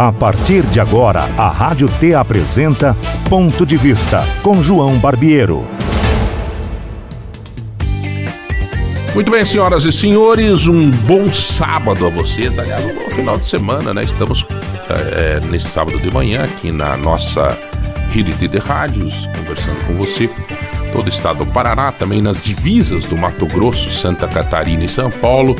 A partir de agora, a Rádio T apresenta Ponto de Vista com João Barbiero. Muito bem, senhoras e senhores, um bom sábado a vocês. Aliás, um bom final de semana, né? Estamos é, nesse sábado de manhã aqui na nossa rede de rádios, conversando com você. Todo o estado do Paraná, também nas divisas do Mato Grosso, Santa Catarina e São Paulo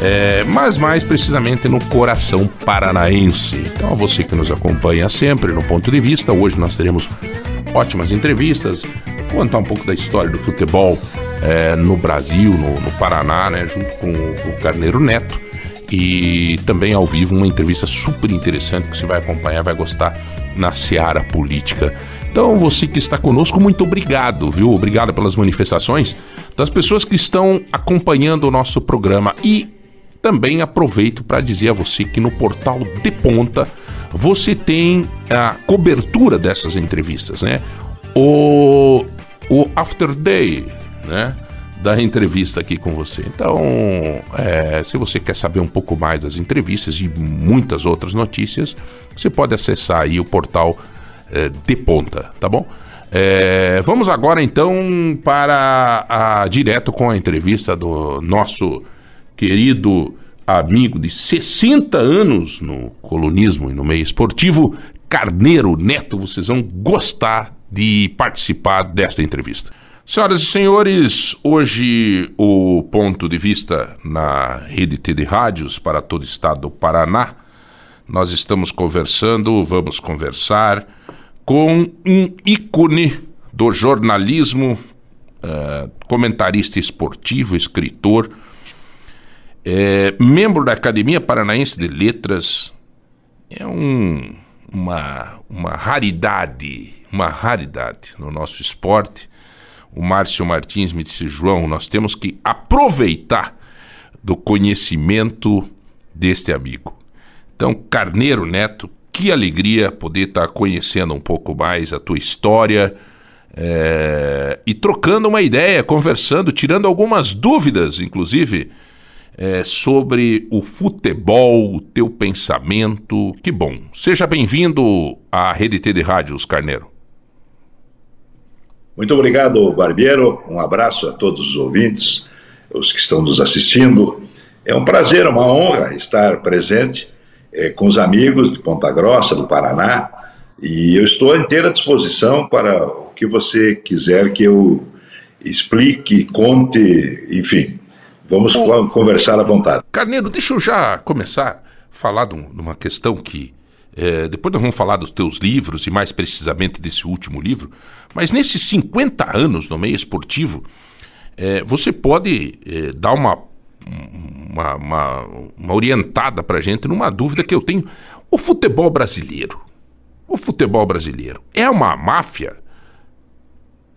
é, mas mais precisamente no coração paranaense. Então, você que nos acompanha sempre no ponto de vista, hoje nós teremos ótimas entrevistas, contar um pouco da história do futebol é, no Brasil, no, no, Paraná, né, junto com o, o Carneiro Neto. E também ao vivo uma entrevista super interessante que você vai acompanhar, vai gostar na Seara Política. Então, você que está conosco, muito obrigado, viu? Obrigado pelas manifestações das pessoas que estão acompanhando o nosso programa. E também aproveito para dizer a você que no portal De Ponta você tem a cobertura dessas entrevistas, né? O, o After Day, né? Da entrevista aqui com você. Então, é, se você quer saber um pouco mais das entrevistas e muitas outras notícias, você pode acessar aí o portal é, De Ponta, tá bom? É, vamos agora então para a, direto com a entrevista do nosso querido amigo de 60 anos no colonismo e no meio esportivo, Carneiro Neto. Vocês vão gostar de participar desta entrevista. Senhoras e senhores, hoje o ponto de vista na rede T de rádios para todo o estado do Paraná. Nós estamos conversando, vamos conversar com um ícone do jornalismo, uh, comentarista esportivo, escritor, é, membro da Academia Paranaense de Letras, é um, uma, uma raridade, uma raridade no nosso esporte. O Márcio Martins me disse, João, nós temos que aproveitar do conhecimento deste amigo. Então, Carneiro Neto, que alegria poder estar conhecendo um pouco mais a tua história é, e trocando uma ideia, conversando, tirando algumas dúvidas, inclusive, é, sobre o futebol, o teu pensamento. Que bom. Seja bem-vindo à Rede T de Rádios, Carneiro. Muito obrigado, Barbiero. Um abraço a todos os ouvintes, os que estão nos assistindo. É um prazer, uma honra estar presente é, com os amigos de Ponta Grossa, do Paraná, e eu estou à inteira disposição para o que você quiser que eu explique, conte, enfim. Vamos conversar à vontade. Carneiro, deixa eu já começar a falar de, uma questão que. É, depois nós vamos falar dos teus livros e mais precisamente desse último livro, mas nesses 50 anos no meio esportivo, é, você pode é, dar uma, uma, uma, uma orientada para gente numa dúvida que eu tenho. O futebol brasileiro, o futebol brasileiro é uma máfia?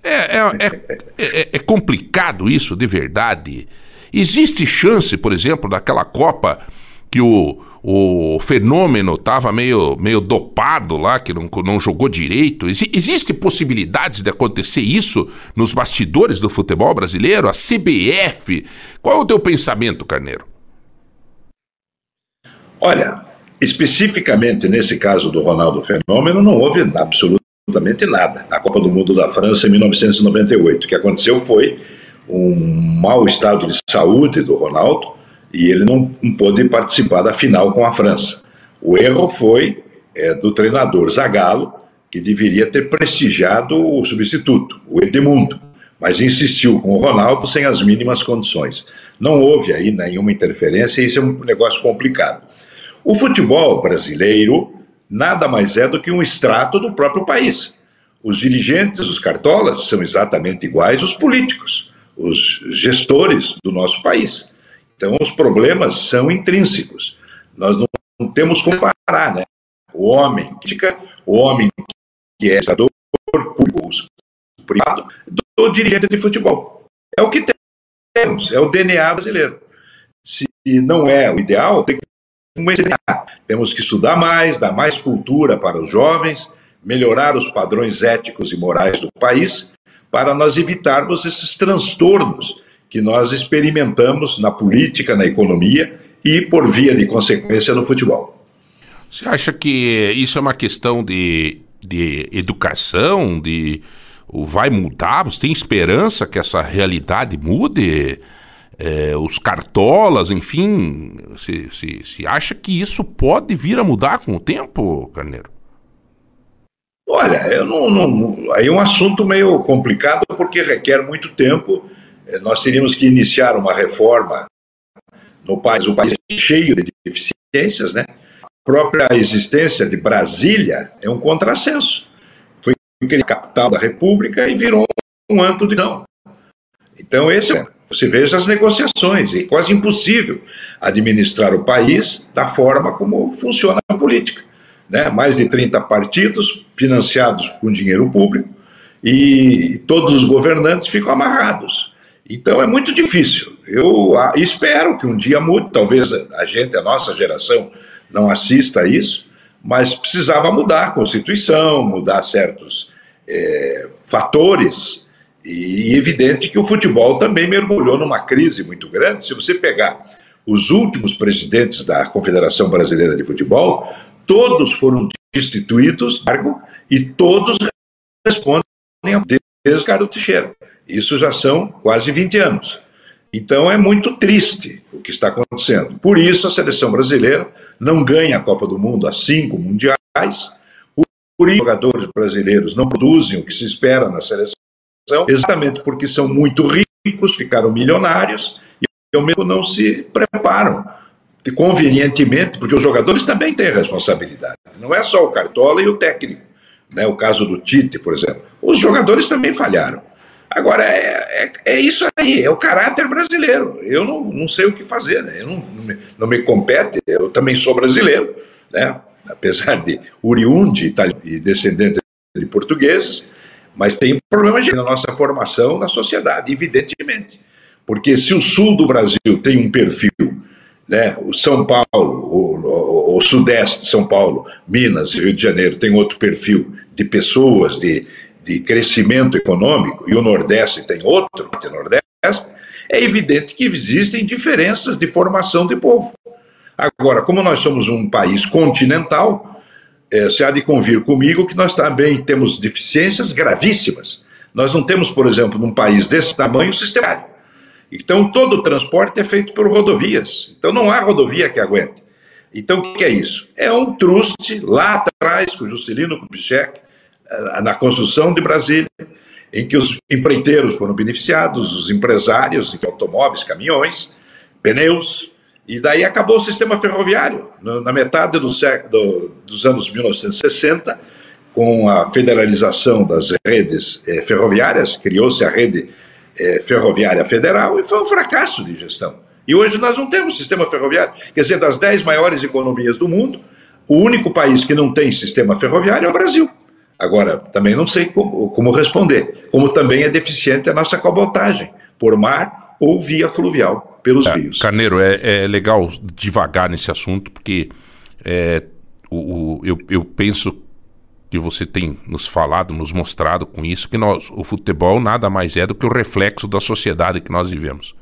É, é, é, é, é complicado isso de verdade? Existe chance, por exemplo, daquela Copa que o, o fenômeno estava meio, meio dopado lá, que não, não jogou direito? Ex existe possibilidades de acontecer isso nos bastidores do futebol brasileiro? A CBF? Qual é o teu pensamento, Carneiro? Olha, especificamente nesse caso do Ronaldo Fenômeno, não houve absolutamente nada. Na Copa do Mundo da França, em 1998, o que aconteceu foi um mau estado de saúde do Ronaldo e ele não, pôde participar da final com a França. O erro foi é, do treinador Zagallo, que deveria ter prestigiado o substituto, o Edmundo, mas insistiu com o Ronaldo sem as mínimas condições. Não houve aí nenhuma interferência e isso é um negócio complicado. O futebol brasileiro nada mais é do que um extrato do próprio país. Os dirigentes, os cartolas, são exatamente iguais aos políticos os gestores do nosso país. Então, os problemas são intrínsecos. Nós não, temos como parar, né? O homem crítica, o homem que é gestador público, privado, do dirigente de futebol. É o que temos, é o DNA brasileiro. Se não é o ideal, tem que temos que estudar mais, dar mais cultura para os jovens, melhorar os padrões éticos e morais do país para nós evitarmos esses transtornos que nós experimentamos na política, na economia e, por via de consequência, no futebol. Você acha que isso é uma questão de, de educação, de vai mudar? Você tem esperança que essa realidade mude? É, os cartolas, enfim, se, se, se acha que isso pode vir a mudar com o tempo, Carneiro? Olha, eu não, não, aí é um assunto meio complicado porque requer muito tempo. É, nós teríamos que iniciar uma reforma no país, o país cheio de deficiências, né? própria existência de Brasília é um contrassenso. Foi a capital da República e virou um anto de não. Então, esse é, você veja as negociações, é quase impossível administrar o país da forma como funciona a política. Né? Mais de 30 partidos financiados com dinheiro público e todos os governantes ficam amarrados. Então é muito difícil. Eu espero que um dia mude, talvez a gente, a nossa geração, não assista a isso, mas precisava mudar a Constituição, mudar certos é, fatores, e evidente que o futebol também mergulhou numa crise muito grande. Se você pegar os últimos presidentes da Confederação Brasileira de Futebol, todos foram destituídos cargo e todos respondem desde o Carlos Teixeira. Isso já são quase 20 anos. Então é muito triste o que está acontecendo. Por isso a seleção brasileira não ganha a Copa do Mundo há cinco mundiais. Por isso os jogadores brasileiros não produzem o que se espera na seleção, exatamente porque são muito ricos, ficaram milionários e ao mesmo não se preparam convenientemente, porque os jogadores também têm responsabilidade. Não é só o Cartola e o técnico. Né? O caso do Tite, por exemplo. Os jogadores também falharam. Agora, é, é, é, isso aí, é o caráter brasileiro. Eu não, não sei o que fazer, né? Eu não, não, me, não me compete, eu também sou brasileiro, né? Apesar de oriundi e descendente de portugueses, mas tem problemas na nossa formação na sociedade, evidentemente. Porque se o sul do Brasil tem um perfil, né, o São Paulo, o, o, o Sudeste, São Paulo, Minas e Rio de Janeiro tem outro perfil de pessoas, de, de crescimento econômico, e o Nordeste tem outro, o Nordeste, é evidente que existem diferenças de formação de povo. Agora, como nós somos um país continental, é, você há de convir comigo que nós também temos deficiências gravíssimas. Nós não temos, por exemplo, num país desse tamanho, sistemário. Então, todo o transporte é feito por rodovias. Então, não há rodovia que aguente. Então, o que é isso? É um truste lá atrás, com Juscelino Kubitschek, eh, na construção de Brasília, em que os empreiteiros foram beneficiados, os empresários automóveis, caminhões, pneus, e daí acabou o sistema ferroviário. Na metade do do, dos anos 1960, com a federalização das redes eh, ferroviárias, criou-se a rede eh, ferroviária federal e foi um fracasso de gestão. E hoje nós não temos sistema ferroviário. Quer dizer, das dez maiores economias do mundo, o único país que não tem sistema ferroviário é o Brasil. Agora, também não sei como, como responder. Como também é deficiente a nossa cabotagem, por mar ou via fluvial, pelos é, rios. Carneiro, é, é legal devagar nesse assunto, porque é, o, o, eu, eu penso que você tem nos falado, nos mostrado com isso, que nós, o futebol nada mais é do que o reflexo da sociedade que nós vivemos.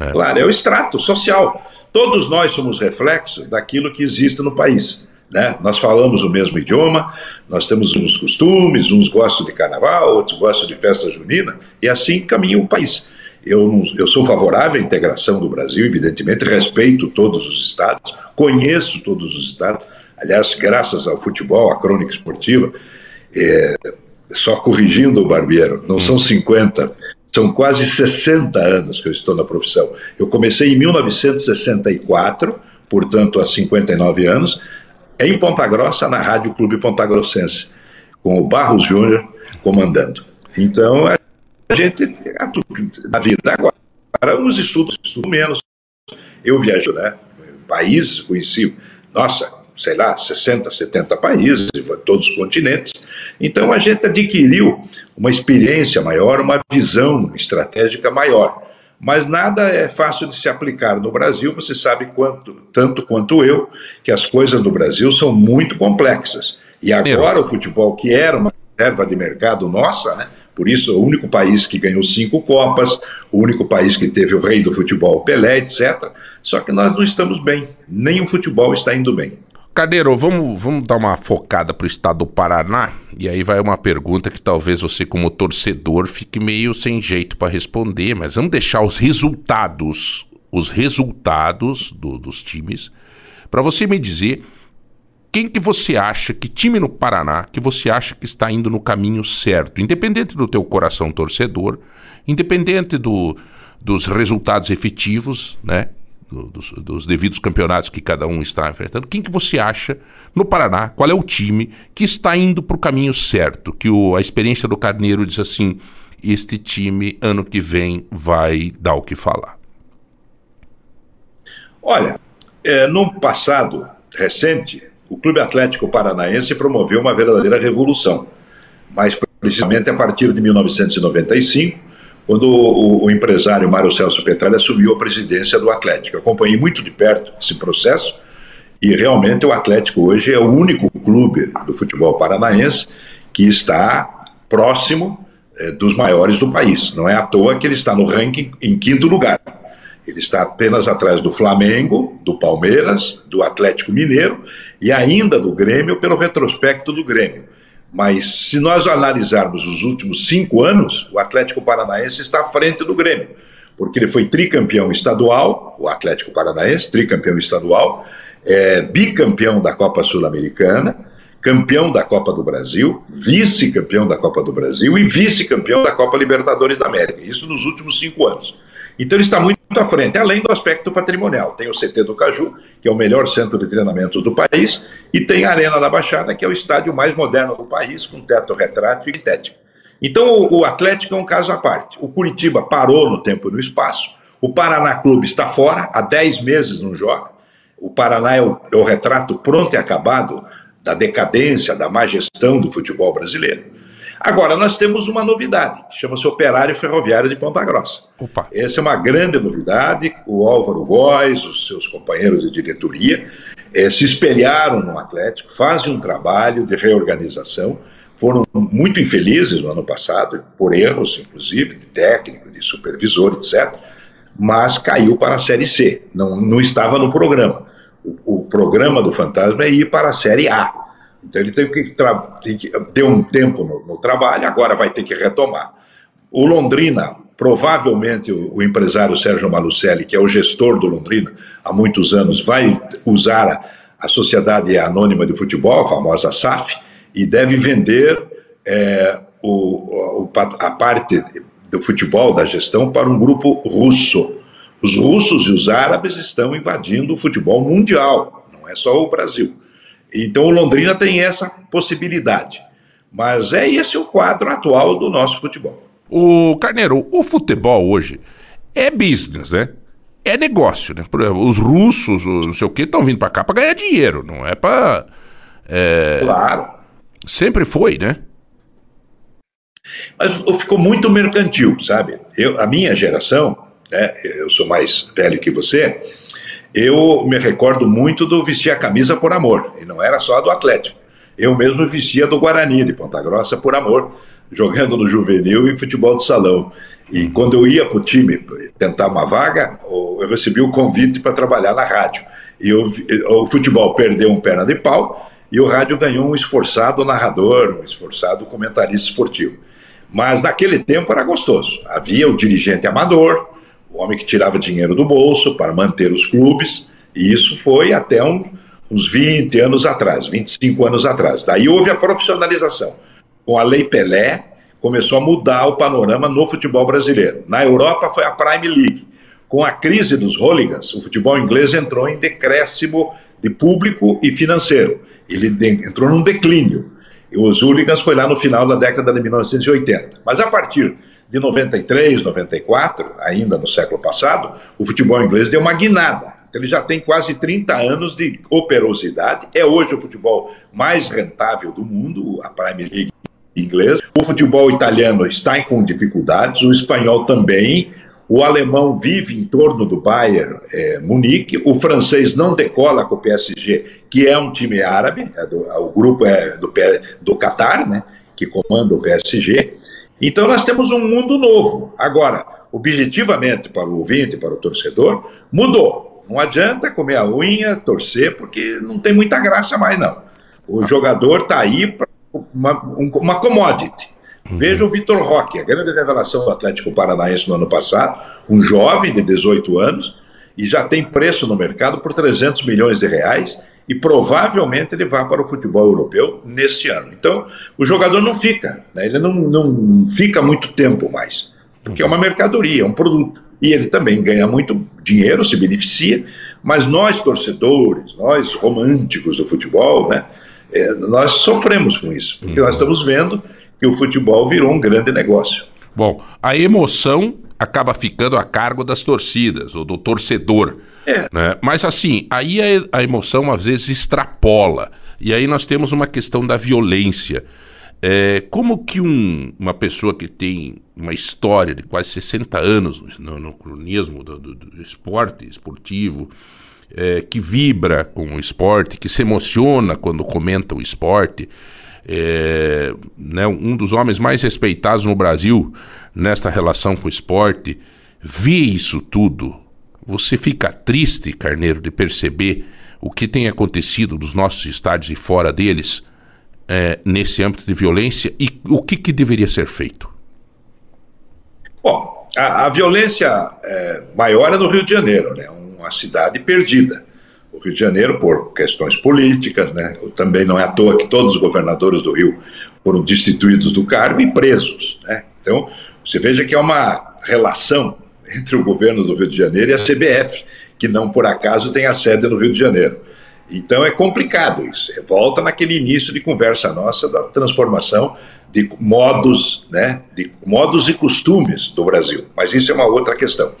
É. Claro, é o extrato social. Todos nós somos reflexo daquilo que existe no país. Né? Nós falamos o mesmo idioma, nós temos uns costumes, uns gostam de carnaval, outros gostam de festa junina, e assim caminha o país. Eu, eu sou favorável à integração do Brasil, evidentemente, respeito todos os estados, conheço todos os estados. Aliás, graças ao futebol, à crônica esportiva, é, só corrigindo o Barbeiro, não hum. são 50, são quase 60 anos que eu estou na profissão. Eu comecei em 1964, portanto, há 59 anos, em Ponta Grossa, na Rádio Clube Ponta Grossense, com o Barros Júnior comandando. Então, a gente, na vida agora, uns estudos, estudo menos. Eu viajo, né? Países, conheci, nossa, sei lá, 60, 70 países, todos os continentes. Então, a gente adquiriu uma experiência maior, uma visão estratégica maior mas nada é fácil de se aplicar no Brasil. Você sabe quanto, tanto quanto eu, que as coisas no Brasil são muito complexas. E agora o futebol, que era uma reserva de mercado nossa, né? Por isso, o único país que ganhou cinco Copas, o único país que teve o rei do futebol, Pelé, etc. Só que nós não estamos bem, nem o futebol está indo bem. Carneiro, vamos, vamos dar uma focada para o estado do Paraná. E aí vai uma pergunta que talvez você, como torcedor, fique meio sem jeito para responder, mas vamos deixar os resultados, os resultados do, dos times, para você me dizer quem que você acha, que time no Paraná, que você acha que está indo no caminho certo, independente do teu coração torcedor, independente do, dos resultados efetivos, né? Dos, dos, devidos campeonatos que cada um está enfrentando, quem que você acha no Paraná, qual é o time que está indo para o caminho certo, que o, a experiência do Carneiro diz assim, este time ano que vem vai dar o que falar? Olha, é, no passado recente, o Clube Atlético Paranaense promoveu uma verdadeira revolução, mais precisamente a partir de 1995, quando o, o, empresário Mário Celso Petralha assumiu a presidência do Atlético. Eu acompanhei muito de perto esse processo e realmente o Atlético hoje é o único clube do futebol paranaense que está próximo eh, dos maiores do país. Não é à toa que ele está no ranking em quinto lugar. Ele está apenas atrás do Flamengo, do Palmeiras, do Atlético Mineiro e ainda do Grêmio pelo retrospecto do Grêmio. Mas se nós analisarmos os últimos cinco anos, o Atlético Paranaense está à frente do Grêmio, porque ele foi tricampeão estadual, o Atlético Paranaense, tricampeão estadual, é, bicampeão da Copa Sul-Americana, campeão da Copa do Brasil, vice-campeão da Copa do Brasil e vice-campeão da Copa Libertadores da América. Isso nos últimos cinco anos. Então ele está muito à frente, além do aspecto patrimonial. Tem o CT do Caju, que é o melhor centro de treinamentos do país, e tem a Arena da Baixada, que é o estádio mais moderno do país, com teto retrátil e tético. Então o Atlético é um caso à parte. O Curitiba parou no tempo e no espaço. O Paraná Clube está fora, há 10 meses não joga. O Paraná é o, é o retrato pronto e acabado da decadência, da má gestão do futebol brasileiro. Agora, nós temos uma novidade, que chama-se Operário Ferroviário de Ponta Grossa. Opa. Essa é uma grande novidade. O Álvaro Góes, os seus companheiros de diretoria, eh, se espelharam no Atlético, fazem um trabalho de reorganização. Foram muito infelizes no ano passado, por erros, inclusive, de técnico, de supervisor, etc. Mas caiu para a Série C, não, não estava no programa. O, o programa do Fantasma é ir para a Série A. Então ele que, tem que ter um tempo no, no, trabalho, agora vai ter que retomar. O Londrina, provavelmente o, o, empresário Sérgio Malucelli, que é o gestor do Londrina há muitos anos, vai usar a, a Sociedade Anônima de Futebol, a famosa SAF, e deve vender é, o, a parte do futebol, da gestão, para um grupo russo. Os russos e os árabes estão invadindo o futebol mundial, não é só o Brasil. Então o Londrina tem essa possibilidade. Mas é esse o quadro atual do nosso futebol. O Carneiro, o futebol hoje é business, né? É negócio, né? Os russos, os não sei o que, estão vindo para cá para ganhar dinheiro, não é para. É... Claro. Sempre foi, né? Mas ficou muito mercantil, sabe? Eu, a minha geração, né, eu sou mais velho que você, eu me recordo muito do vestir a camisa por amor, e não era só do Atlético. Eu mesmo vestia do Guarani, de Ponta Grossa, por amor, jogando no juvenil e futebol de salão. E quando eu ia para o time tentar uma vaga, eu recebi o convite para trabalhar na rádio. E eu, o futebol perdeu um perna de pau e o rádio ganhou um esforçado narrador, um esforçado comentarista esportivo. Mas naquele tempo era gostoso. Havia o dirigente amador, o homem que tirava dinheiro do bolso para manter os clubes, e isso foi até um, uns 20 anos atrás, 25 anos atrás. Daí houve a profissionalização. Com a Lei Pelé, começou a mudar o panorama no futebol brasileiro. Na Europa foi a Prime League. Com a crise dos hooligans, o futebol inglês entrou em decréscimo de público e financeiro. Ele entrou num declínio. E os hooligans foi lá no final da década de 1980. Mas a partir de 93, 94, ainda no século passado, o futebol inglês deu uma guinada. Então, ele já tem quase 30 anos de operosidade. É hoje o futebol mais rentável do mundo, a Premier League inglesa. O futebol italiano está com dificuldades, o espanhol também. O alemão vive em torno do Bayern é, Munique. O francês não decola com o PSG, que é um time árabe. É do, o grupo é do, do Qatar, né, que comanda o PSG. Então nós temos um mundo novo. Agora, objetivamente, para o ouvinte, para o torcedor, mudou. Não adianta comer a unha, torcer, porque não tem muita graça mais, não. O jogador está aí para uma, uma commodity. Uhum. Veja o Vitor Roque, a grande revelação do Atlético Paranaense no ano passado, um jovem de 18 anos, e já tem preço no mercado por 300 milhões de reais, e provavelmente ele vai para o futebol europeu neste ano. Então, o jogador não fica, né? ele não, não fica muito tempo mais, porque é uma mercadoria, é um produto. E ele também ganha muito dinheiro, se beneficia, mas nós torcedores, nós românticos do futebol, né, é, nós sofremos com isso, porque nós estamos vendo que o futebol virou um grande negócio. Bom, a emoção acaba ficando a cargo das torcidas ou do torcedor. É. Né? Mas assim, aí a, a emoção às vezes extrapola. E aí nós temos uma questão da violência. É, como que um, uma pessoa que tem uma história de quase 60 anos no, no cronismo do, do, do, esporte esportivo, é, que vibra com o esporte, que se emociona quando comenta o esporte, é, né, um dos homens mais respeitados no Brasil nesta relação com o esporte, vê isso tudo. Você fica triste, Carneiro, de perceber o que tem acontecido nos nossos estádios e fora deles é, nesse âmbito de violência e o que, que deveria ser feito? Bom, a, a violência é, maior é no Rio de Janeiro, né? uma cidade perdida. O Rio de Janeiro, por questões políticas, né? também não é à toa que todos os governadores do Rio foram destituídos do cargo e presos. Né? Então, você veja que é uma relação entre o governo do Rio de Janeiro e a CBF, que não por acaso tem a sede no Rio de Janeiro. Então é complicado isso. É, volta naquele início de conversa nossa da transformação de modos, né, de modos e costumes do Brasil. Mas isso é uma outra questão.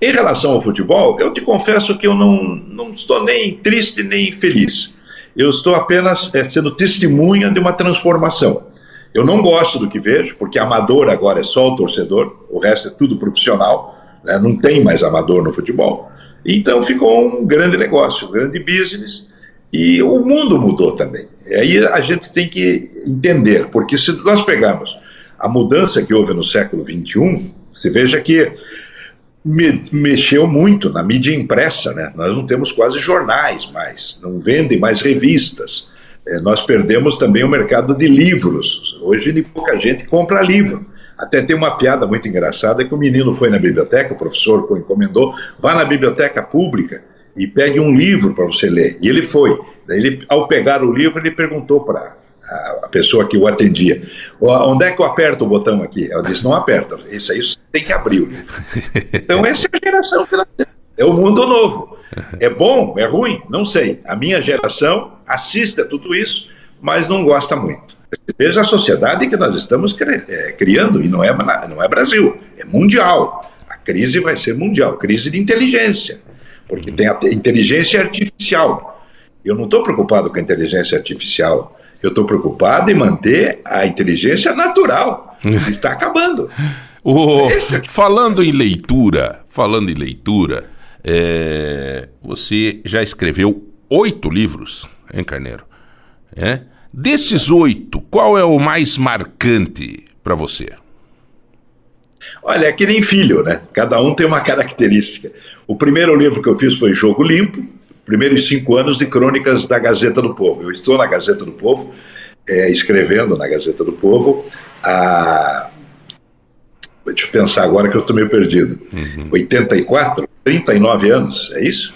Em relação ao futebol, eu te confesso que eu não, não estou nem triste nem feliz. Eu estou apenas é, sendo testemunha de uma transformação. Eu não gosto do que vejo, porque amador agora é só o torcedor, o resto é tudo profissional, né, não tem mais amador no futebol. Então ficou um grande negócio, um grande business, e o mundo mudou também. E aí a gente tem que entender, porque se nós pegarmos a mudança que houve no século XXI, você veja que me, mexeu muito na mídia impressa, né? Nós não temos quase jornais mais, não vendem mais revistas. É, nós perdemos também o mercado de livros. Hoje pouca gente compra livro. Até tem uma piada muito engraçada que o menino foi na biblioteca, o professor encomendou, vá na biblioteca pública e pegue um livro para você ler. E ele foi. Daí ele, ao pegar o livro, ele perguntou para a pessoa que o atendia, onde é que eu aperto o botão aqui? Ela disse, não aperta, isso aí tem que abrir o livro. Então essa é a geração que ela é o mundo novo. É bom, é ruim? Não sei. A minha geração assiste a tudo isso, mas não gosta muito. Veja a sociedade que nós estamos é, criando, e não é, não é Brasil, é mundial. A crise vai ser mundial crise de inteligência, porque tem a inteligência artificial. Eu não estou preocupado com a inteligência artificial, eu estou preocupado em manter a inteligência natural, que está acabando. o, falando em leitura, falando em leitura, é, você já escreveu oito livros, hein, Carneiro? É? Desses oito, qual é o mais marcante para você? Olha, é que nem filho, né? Cada um tem uma característica. O primeiro livro que eu fiz foi Jogo Limpo, primeiros cinco anos de crônicas da Gazeta do Povo. Eu estou na Gazeta do Povo, é, escrevendo na Gazeta do Povo há. Deixa eu pensar agora que eu estou meio perdido. Uhum. 84, 39 anos, é isso?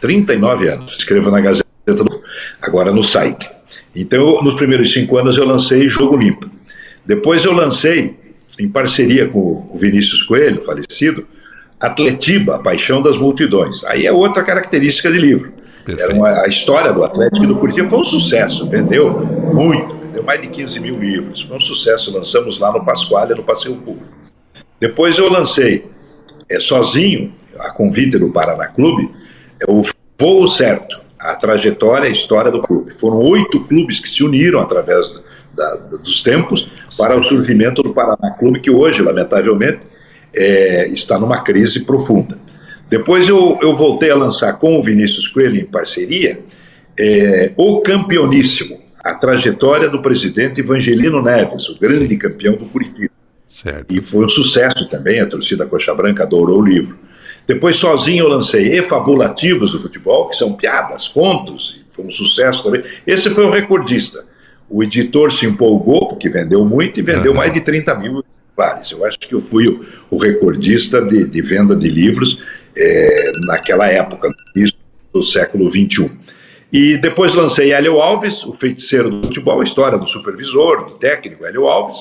39 anos. Escrevo na Gazeta do Povo, agora no site. Então, nos primeiros cinco anos, eu lancei Jogo Limpo. Depois, eu lancei, em parceria com o Vinícius Coelho, falecido, Atletiba, a Paixão das Multidões. Aí é outra característica de livro. Era uma, a história do Atlético e do Curitiba foi um sucesso, vendeu muito, vendeu mais de 15 mil livros. Foi um sucesso, lançamos lá no Pascoal e no Passeio Público. Depois eu lancei, é, sozinho, a convite do Paraná Clube, é o Voo Certo a trajetória a história do clube. Foram oito clubes que se uniram através da, dos tempos para o surgimento do Paraná Clube, que hoje, lamentavelmente, é, está numa crise profunda. Depois eu, eu, voltei a lançar com o Vinícius Coelho em parceria é, O Campeoníssimo, a trajetória do presidente Evangelino Neves, o grande Sim. campeão do Curitiba. Certo. E foi um sucesso também, a torcida Coxa Branca adorou o livro. Depois, sozinho, eu lancei E-Fabulativos do Futebol, que são piadas, contos, foi um sucesso também. Esse foi o recordista. O editor se empolgou, porque vendeu muito, e vendeu uhum. mais de 30 mil exemplares. Eu acho que eu fui o, o recordista de, de, venda de livros é, naquela época, isso do século XXI. E depois lancei Hélio Alves, o feiticeiro do futebol, a história do supervisor, do técnico Hélio Alves.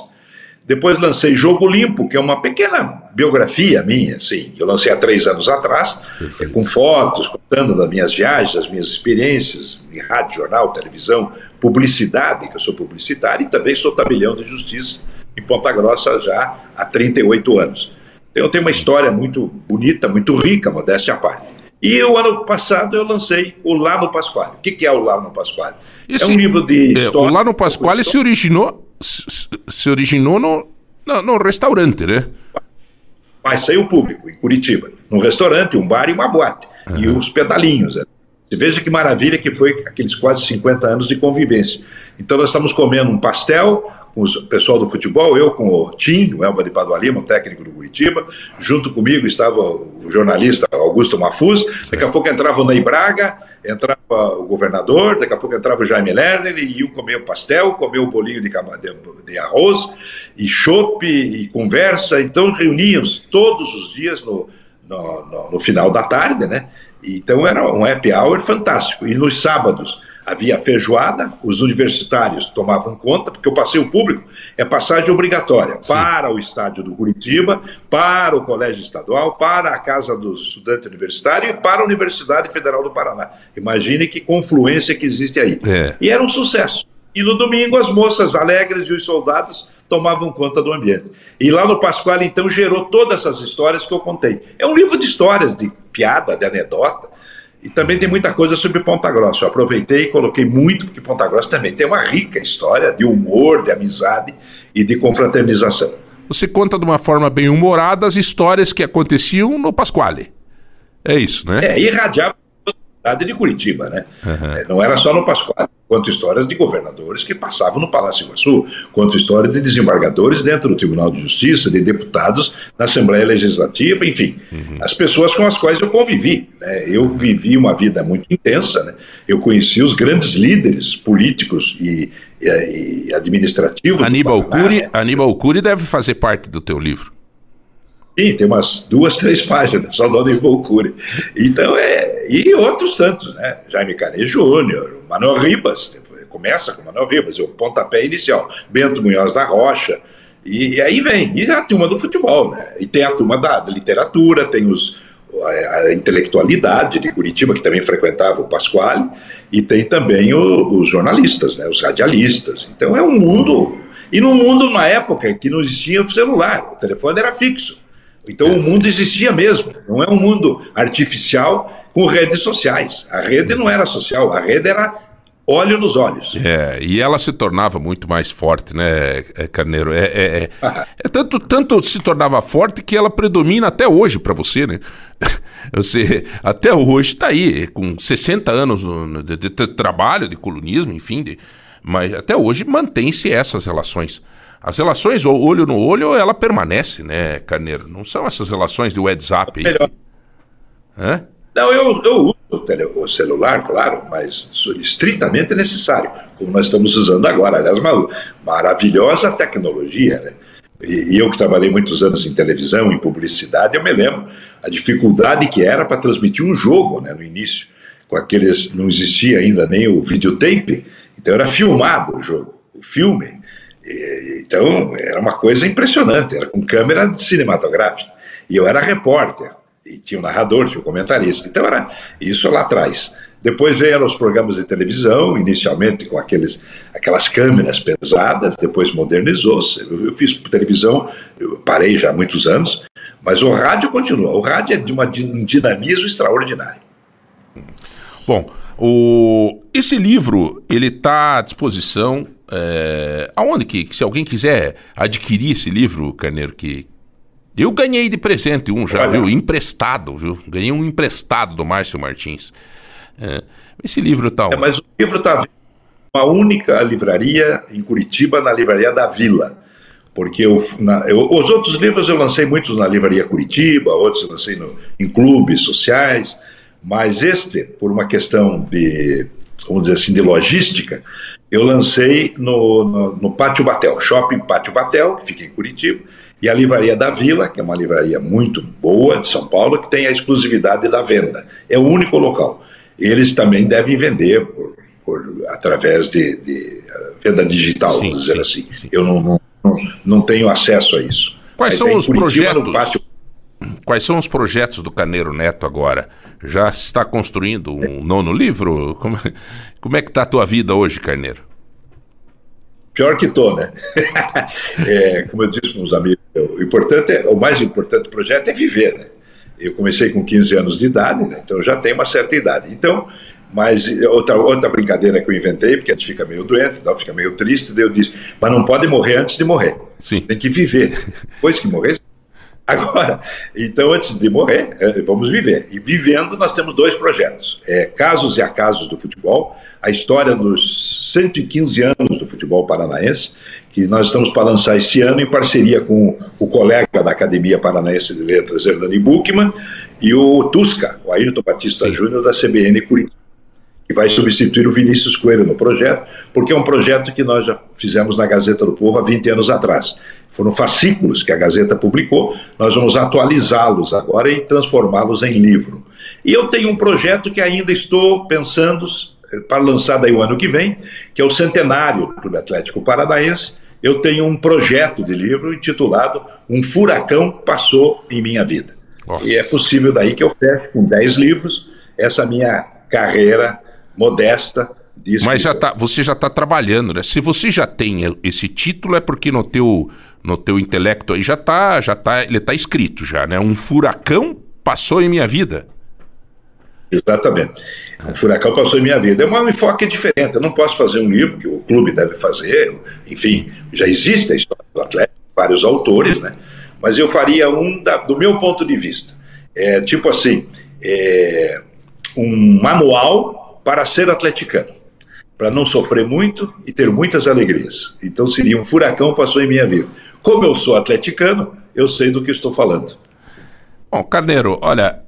Depois lancei Jogo Limpo, que é uma pequena biografia minha, assim. Eu lancei há três anos atrás, é, com fotos, contando das minhas viagens, das minhas experiências em rádio, jornal, televisão, publicidade, que eu sou publicitário, e também sou tabelião de justiça em Ponta Grossa já há 38 anos. Então eu tenho uma história muito bonita, muito rica, modéstia à parte. E o ano passado eu lancei o Lá no Pasquale. O que, que é o Lá no Pasquale? Esse, é um livro de é, história. O Lá no Pasquale se originou, se originou no, no, no restaurante, né? Mas saiu público, em Curitiba. Num restaurante, um bar e uma boate. Uhum. E os pedalinhos. Né? Você veja que maravilha que foi aqueles quase 50 anos de convivência. Então nós estamos comendo um pastel, com o pessoal do futebol, eu com o Tim, o Elba de Padua Lima, técnico do Curitiba, junto comigo estava o jornalista Augusto Mafuz, daqui a pouco entrava o Ney Braga, entrava o governador, daqui a pouco entrava o Jaime Lerner, e iam comer o pastel, comer o bolinho de, de arroz, e chope, e conversa, então reuniam-se todos os dias no, no, no, no final da tarde, né? Então era um happy hour fantástico. E nos sábados havia feijoada, os universitários tomavam conta, porque o passeio público é passagem obrigatória Sim. para o estádio do Curitiba, para o colégio estadual, para a casa do estudante universitário e para a Universidade Federal do Paraná. Imagine que confluência que existe aí. É. E era um sucesso. E no domingo as moças alegres e os soldados tomavam conta do ambiente. E lá no Pascoal, então, gerou todas essas histórias que eu contei. É um livro de histórias, de piada, de anedota, e também tem muita coisa sobre Ponta Grossa. Eu aproveitei e coloquei muito, porque Ponta Grossa também tem uma rica história de humor, de amizade e de confraternização. Você conta de uma forma bem humorada as histórias que aconteciam no Pasquale. É isso, né? É, irradiava a cidade de Curitiba, né? Uhum. Não era só no Pasquale quanto histórias de governadores que passavam no Palácio Iguaçu, quanto história de desembargadores dentro do Tribunal de Justiça, de deputados na Assembleia Legislativa, enfim, uhum. as pessoas com as quais eu convivi. Né? Eu vivi uma vida muito intensa, né? eu conheci os grandes líderes políticos e, e, e administrativos. Aníbal Cury, Aníbal Cury deve fazer parte do teu livro. Sim, tem umas duas, três páginas só do Cury. Então, é, e outros tantos, né? Jaime Canet Júnior, Manuel Ribas, começa com Manuel Ribas, o pontapé inicial, Bento Munhoz da Rocha, e, e, aí vem, e a turma do futebol, né? E tem a turma da, da literatura, tem os, a, intelectualidade de Curitiba, que também frequentava o Pasquale, e tem também o, os jornalistas, né? Os radialistas. Então é um mundo, e num mundo, na época, que não existia celular, o telefone era fixo. Então o mundo existia mesmo, não é um mundo artificial com redes sociais. A rede não era social, a rede era olho nos olhos. É, e ela se tornava muito mais forte, né, é, Carneiro? É, é, é, é tanto, tanto se tornava forte que ela predomina até hoje para você, né? Você até hoje está aí, com 60 anos de, de, de, trabalho, de colunismo, enfim, de, mas até hoje mantém-se essas relações. As relações olho no olho, ela permanece, né, Carneiro? Não são essas relações de WhatsApp aí. Melhor. Hã? Não, eu, eu uso o, tele, o, celular, claro, mas estritamente necessário, como nós estamos usando agora. Aliás, uma maravilhosa tecnologia, né? E, e eu que trabalhei muitos anos em televisão, em publicidade, eu me lembro a dificuldade que era para transmitir um jogo, né, no início, com aqueles, não existia ainda nem o videotape, então era filmado o jogo, o filme. Então, era uma coisa impressionante, era com câmera cinematográfica. E eu era repórter, e tinha um narrador, tinha um comentarista. Então, era isso lá atrás. Depois vieram os programas de televisão, inicialmente com aqueles, aquelas câmeras pesadas, depois modernizou-se. Eu, eu, fiz televisão, eu parei já há muitos anos, mas o rádio continua. O rádio é de uma, um dinamismo extraordinário. Bom, o, esse livro ele está à disposição é, aonde que, se alguém quiser adquirir esse livro, Carneiro, que eu ganhei de presente um já, viu? Emprestado, viu? Ganhei um emprestado do Márcio Martins. É, esse livro tá. É, mas o livro tá uma única livraria em Curitiba, na livraria da Vila. porque eu, na, eu, os outros livros eu lancei muitos na Livraria Curitiba, outros eu lancei no, em clubes sociais, mas este, por uma questão de, vamos dizer assim, de logística, eu lancei no, no, no Pátio Batel, Shopping Pátio Batel, que fica em Curitiba, e a Livraria da Vila, que é uma livraria muito boa de São Paulo, que tem a exclusividade da venda. É o único local. Eles também devem vender por, por através de, de, venda digital, sim, vamos dizer sim, assim. Sim. Eu não, não, não, tenho acesso a isso. Quais Aí são os Curitiba, projetos? Quais são os projetos do Carneiro Neto agora? Já está construindo um nono livro? Como, como é que está a tua vida hoje, Carneiro? Pior que estou, né? é, como eu disse para os amigos, o, importante é, o mais importante do projeto é viver, né? Eu comecei com 15 anos de idade, né? então já tenho uma certa idade. Então, mas outra, outra brincadeira que eu inventei, porque a gente fica meio doente, então fica meio triste, daí eu disse, mas não pode morrer antes de morrer. Sim. Tem que viver. Depois que morrer, Agora, então, antes de morrer, é, vamos viver. E vivendo, nós temos dois projetos: é, Casos e Acasos do Futebol, a história dos 115 anos do futebol paranaense, que nós estamos para lançar esse ano em parceria com o colega da Academia Paranaense de Letras, Hernani Buchmann, e o Tusca, o Ayrton Batista Júnior, da CBN Curitiba que vai substituir o Vinícius Coelho no projeto, porque é um projeto que nós já fizemos na Gazeta do Povo há 20 anos atrás. Foram fascículos que a Gazeta publicou, nós vamos atualizá-los agora e transformá-los em livro. E eu tenho um projeto que ainda estou pensando eh, para lançar daí o ano que vem, que é o centenário do Clube Atlético Paranaense. Eu tenho um projeto de livro intitulado Um Furacão Passou em Minha Vida. Nossa. E é possível daí que eu feche com 10 livros essa minha carreira modesta de Mas já tá, você já está trabalhando, né? Se você já tem esse título é porque no teu, no teu intelecto aí já está, já tá, ele está escrito já, né? Um furacão passou em minha vida. Exatamente. Um furacão passou em minha vida. É um enfoque diferente. Eu não posso fazer um livro que o clube deve fazer. Enfim, já existe a história do Atlético, vários autores, né? Mas eu faria um da, do meu ponto de vista. É, tipo assim, é, um manual para ser atleticano, para não sofrer muito e ter muitas alegrias. Então seria um furacão passou em minha vida. Como eu sou atleticano, eu sei do que estou falando. Bom, Carneiro, olha,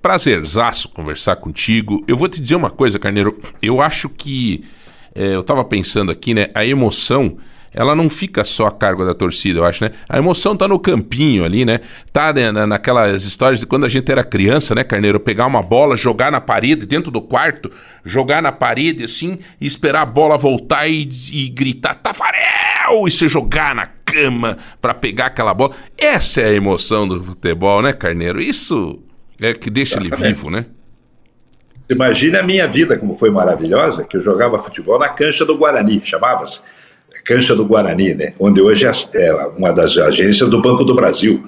prazerzaço conversar contigo. Eu vou te dizer uma coisa, Carneiro. Eu acho que é, eu estava pensando aqui, né? A emoção ela não fica só a cargo da torcida, eu acho, né? A emoção tá no campinho ali, né? Tá né, naquelas histórias de quando a gente era criança, né, Carneiro? Pegar uma bola, jogar na parede, dentro do quarto, jogar na parede assim, e esperar a bola voltar e, e gritar Tafarel! E se jogar na cama para pegar aquela bola. Essa é a emoção do futebol, né, Carneiro? Isso é que deixa ele vivo, né? Imagina a minha vida como foi maravilhosa, que eu jogava futebol na cancha do Guarani, chamava-se Cancha do Guarani, né, onde hoje é, é uma das agências do Banco do Brasil,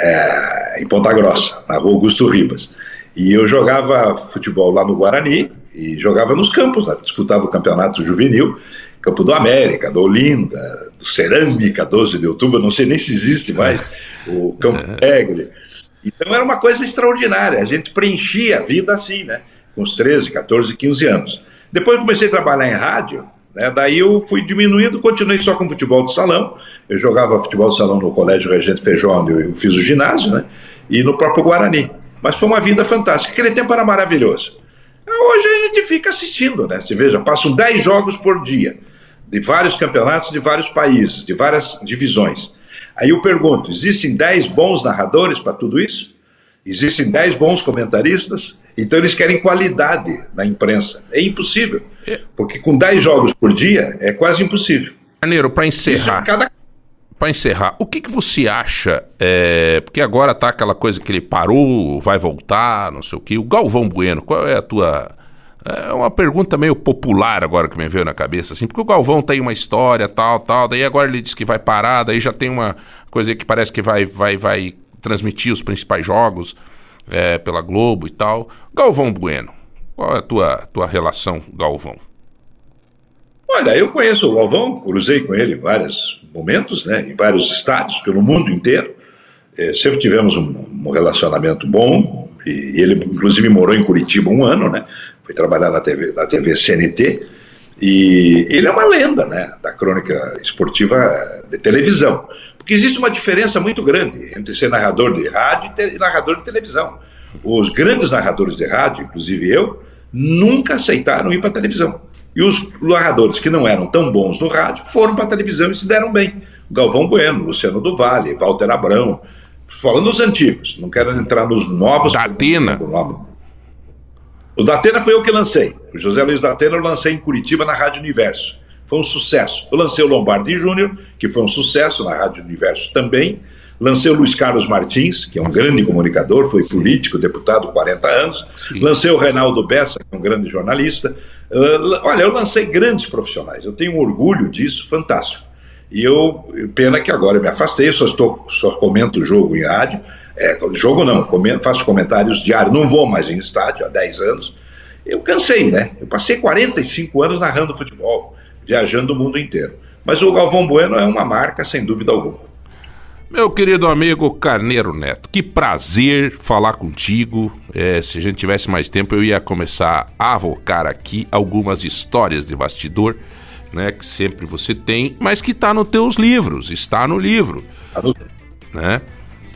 é, em Ponta Grossa, na rua Augusto Ribas. E eu jogava futebol lá no Guarani e jogava nos campos, né, disputava o campeonato juvenil, Campo do América, do Olinda, do Cerâmica, 12 de outubro, não sei nem se existe mais, o Campo Alegre. Então era uma coisa extraordinária, a gente preenchia a vida assim, né? Com os 13, 14, 15 anos. Depois comecei a trabalhar em rádio, né? Daí eu fui diminuindo, continuei só com futebol de salão. Eu jogava futebol de salão no Colégio Regente Feijó, onde eu fiz o ginásio, né? e no próprio Guarani. Mas foi uma vida fantástica. Aquele tempo era maravilhoso. Hoje a gente fica assistindo, né? Você veja, passam 10 jogos por dia, de vários campeonatos, de vários países, de várias divisões. Aí eu pergunto: existem 10 bons narradores para tudo isso? Existem 10 bons comentaristas? Então eles querem qualidade na imprensa. É impossível. É. Porque com 10 jogos por dia é quase impossível. Janeiro, para encerrar. Cada... Para encerrar, o que, que você acha? É... Porque agora tá aquela coisa que ele parou, vai voltar, não sei o quê. O Galvão Bueno, qual é a tua. É uma pergunta meio popular agora que me veio na cabeça, assim, porque o Galvão tem uma história, tal, tal, daí agora ele diz que vai parar, daí já tem uma coisa que parece que vai, vai, vai transmitir os principais jogos é, pela Globo e tal. Galvão Bueno, qual é a tua, tua relação, Galvão? Olha, eu conheço o Galvão, cruzei com ele em vários momentos, né, em vários estados, pelo mundo inteiro. É, sempre tivemos um, um, relacionamento bom, e ele inclusive morou em Curitiba um ano, né, foi trabalhar na TV, na TV CNT, E ele é uma lenda né, da crônica esportiva de televisão. Porque existe uma diferença muito grande entre ser narrador de rádio e narrador de televisão. Os grandes narradores de rádio, inclusive eu, nunca aceitaram ir para a televisão. E os narradores que não eram tão bons no rádio foram para a televisão e se deram bem. Galvão Bueno, Luciano do Vale, Walter Abrão, falando dos antigos, não quero entrar nos novos. Da Atena. O da Atena foi eu que lancei. O José Luiz da Atena eu lancei em Curitiba na Rádio Universo. Foi um sucesso. Eu lancei o Lombardi Júnior, que foi um sucesso na Rádio Universo também. Lancei o Luiz Carlos Martins, que é um grande comunicador, foi político, deputado 40 anos. Sim. Lancei o Reinaldo Bessa, que é um grande jornalista. Uh, olha, eu lancei grandes profissionais. Eu tenho um orgulho disso, fantástico. E eu, pena que agora eu me afastei, só, estou, só comento o jogo em rádio. É, jogo não, comento, faço comentários diários, não vou mais em estádio há 10 anos. Eu cansei, né? Eu passei 45 anos narrando futebol, viajando o mundo inteiro. Mas o Galvão Bueno é uma marca, sem dúvida alguma. Meu querido amigo Carneiro Neto, que prazer falar contigo. É, se a gente tivesse mais tempo, eu ia começar a avocar aqui algumas histórias de bastidor né, que sempre você tem, mas que está nos teus livros, está no livro, né?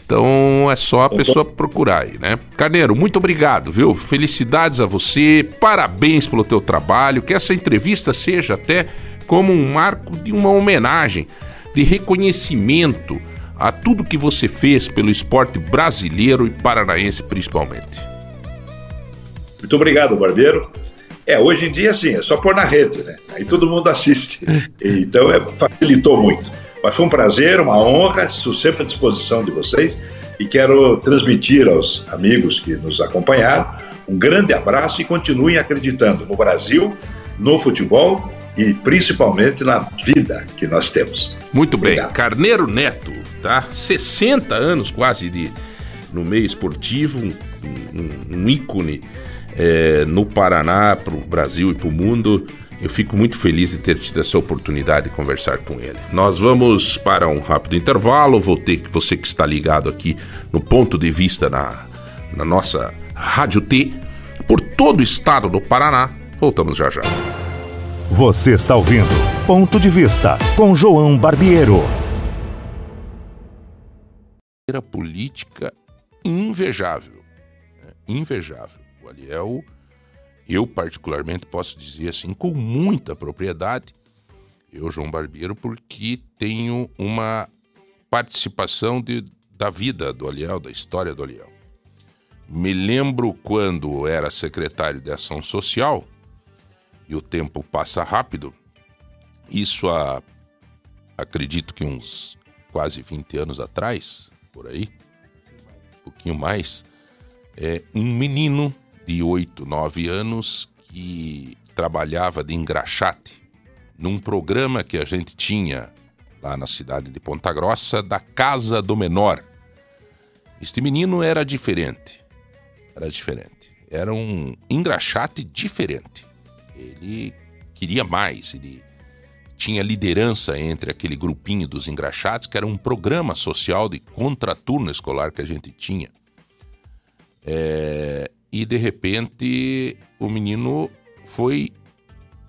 Então é só a pessoa procurar aí, né? Carneiro, muito obrigado, viu? Felicidades a você, parabéns pelo teu trabalho, que essa entrevista seja até como um marco de uma homenagem, de reconhecimento a tudo que você fez pelo esporte brasileiro e paranaense principalmente. Muito obrigado, Barbeiro. É, hoje em dia, sim, é só pôr na rede, né? Aí todo mundo assiste. Então, é, facilitou muito. Mas foi um prazer, uma honra, estou sempre à disposição de vocês e quero transmitir aos amigos que nos acompanharam um grande abraço e continuem acreditando no Brasil, no futebol e principalmente na vida que nós temos. Muito bem, Obrigado. Carneiro Neto, tá? 60 anos quase de no meio esportivo, um, um, um ícone é, no Paraná, para o Brasil e para o mundo. Eu fico muito feliz de ter tido essa oportunidade de conversar com ele. Nós vamos para um rápido intervalo. Vou ter você que está ligado aqui no ponto de vista na, na nossa Rádio T por todo o estado do Paraná. Voltamos já já. Você está ouvindo Ponto de Vista com João Barbiero. Política invejável. Né? Invejável. O Aliel, eu particularmente posso dizer assim com muita propriedade, eu, João Barbeiro, porque tenho uma participação de, da vida do Aliel, da história do Aliel. Me lembro quando era secretário de Ação Social, e o tempo passa rápido, isso há, acredito que uns quase 20 anos atrás, por aí, um pouquinho mais, é, um menino de 8, 9 anos que trabalhava de engraxate num programa que a gente tinha lá na cidade de Ponta Grossa da Casa do Menor. Este menino era diferente. Era diferente. Era um engraxate diferente. Ele queria mais, ele tinha liderança entre aquele grupinho dos engraxates, que era um programa social de contraturno escolar que a gente tinha. É, e de repente o menino foi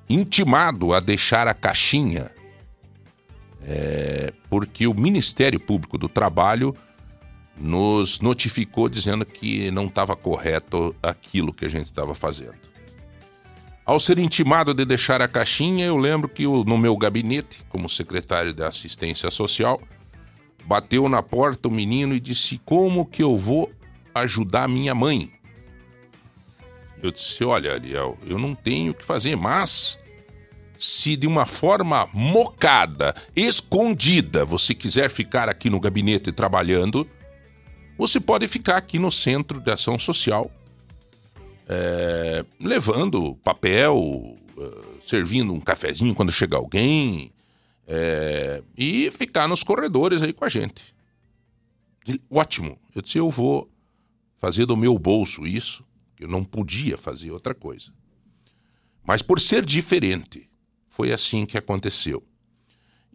intimado a deixar a caixinha, é, porque o Ministério Público do Trabalho nos notificou dizendo que não estava correto aquilo que a gente estava fazendo. Ao ser intimado de deixar a caixinha, eu lembro que no meu gabinete, como secretário de assistência social, bateu na porta o menino e disse: Como que eu vou ajudar minha mãe? Eu disse: Olha, Ariel, eu não tenho o que fazer, mas se de uma forma mocada, escondida, você quiser ficar aqui no gabinete trabalhando, você pode ficar aqui no Centro de Ação Social, é, levando papel, é, servindo um cafezinho quando chegar alguém, é, e ficar nos corredores aí com a gente. Ótimo. Eu disse: eu vou fazer do meu bolso isso eu não podia fazer outra coisa. Mas por ser diferente, foi assim que aconteceu.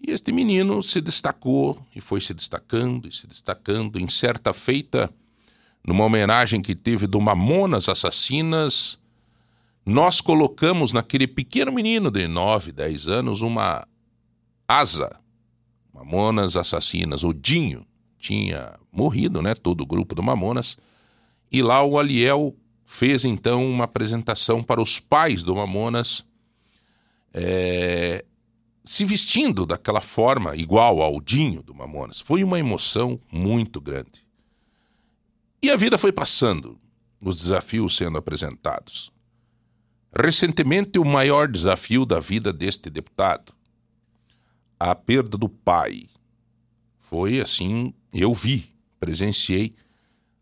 E este menino se destacou e foi se destacando e se destacando. Em certa feita, numa homenagem que teve do Mamonas Assassinas, nós colocamos naquele pequeno menino de 9, 10 anos uma asa. Mamonas Assassinas, o Dinho, tinha morrido, né? Todo o grupo do Mamonas. E lá o Aliel fez então uma apresentação para os pais do Mamonas, é, se vestindo daquela forma igual ao Dinho do Mamonas. Foi uma emoção muito grande. E a vida foi passando, os desafios sendo apresentados. Recentemente, o maior desafio da vida deste deputado, a perda do pai. Foi assim, eu vi, presenciei,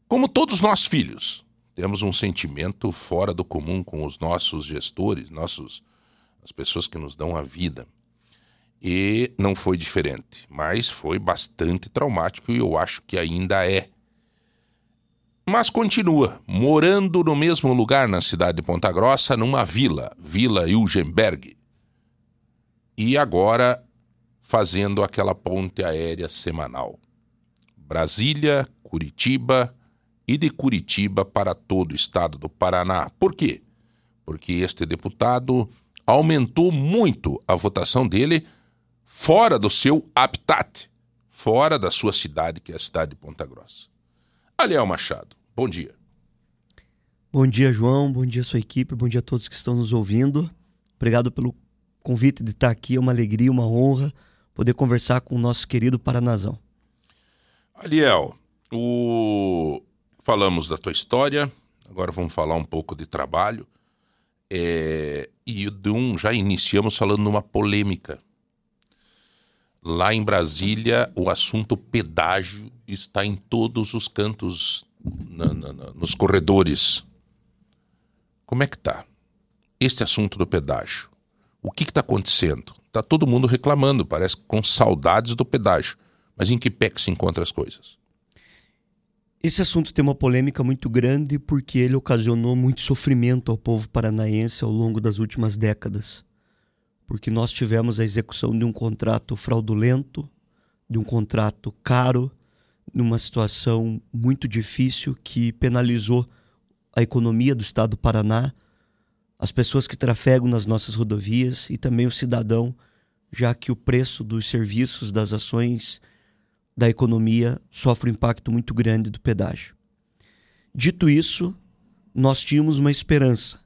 como todos nós filhos, temos um sentimento fora do comum com os nossos gestores, nossos as pessoas que nos dão a vida. E não foi diferente, mas foi bastante traumático e eu acho que ainda é mas continua morando no mesmo lugar na cidade de Ponta Grossa, numa vila, Vila Ilgenberg. E agora fazendo aquela ponte aérea semanal. Brasília, Curitiba e de Curitiba para todo o estado do Paraná. Por quê? Porque este deputado aumentou muito a votação dele fora do seu habitat, fora da sua cidade, que é a cidade de Ponta Grossa. Aliel Machado, Bom dia. Bom dia, João. Bom dia, sua equipe. Bom dia a todos que estão nos ouvindo. Obrigado pelo convite de estar aqui. É uma alegria, uma honra poder conversar com o nosso querido Paranazão. Aliel, o... falamos da tua história, agora vamos falar um pouco de trabalho. É... E de um, já iniciamos falando numa polêmica. Lá em Brasília, o assunto pedágio está em todos os cantos na, na, nos corredores. Como é que tá? Este assunto do pedágio. O que está acontecendo? Está todo mundo reclamando, parece com saudades do pedágio. Mas em que pé que se encontram as coisas? Esse assunto tem uma polêmica muito grande porque ele ocasionou muito sofrimento ao povo paranaense ao longo das últimas décadas. Porque nós tivemos a execução de um contrato fraudulento, de um contrato caro, numa situação muito difícil que penalizou a economia do estado do Paraná, as pessoas que trafegam nas nossas rodovias e também o cidadão, já que o preço dos serviços, das ações da economia sofre um impacto muito grande do pedágio. Dito isso, nós tínhamos uma esperança.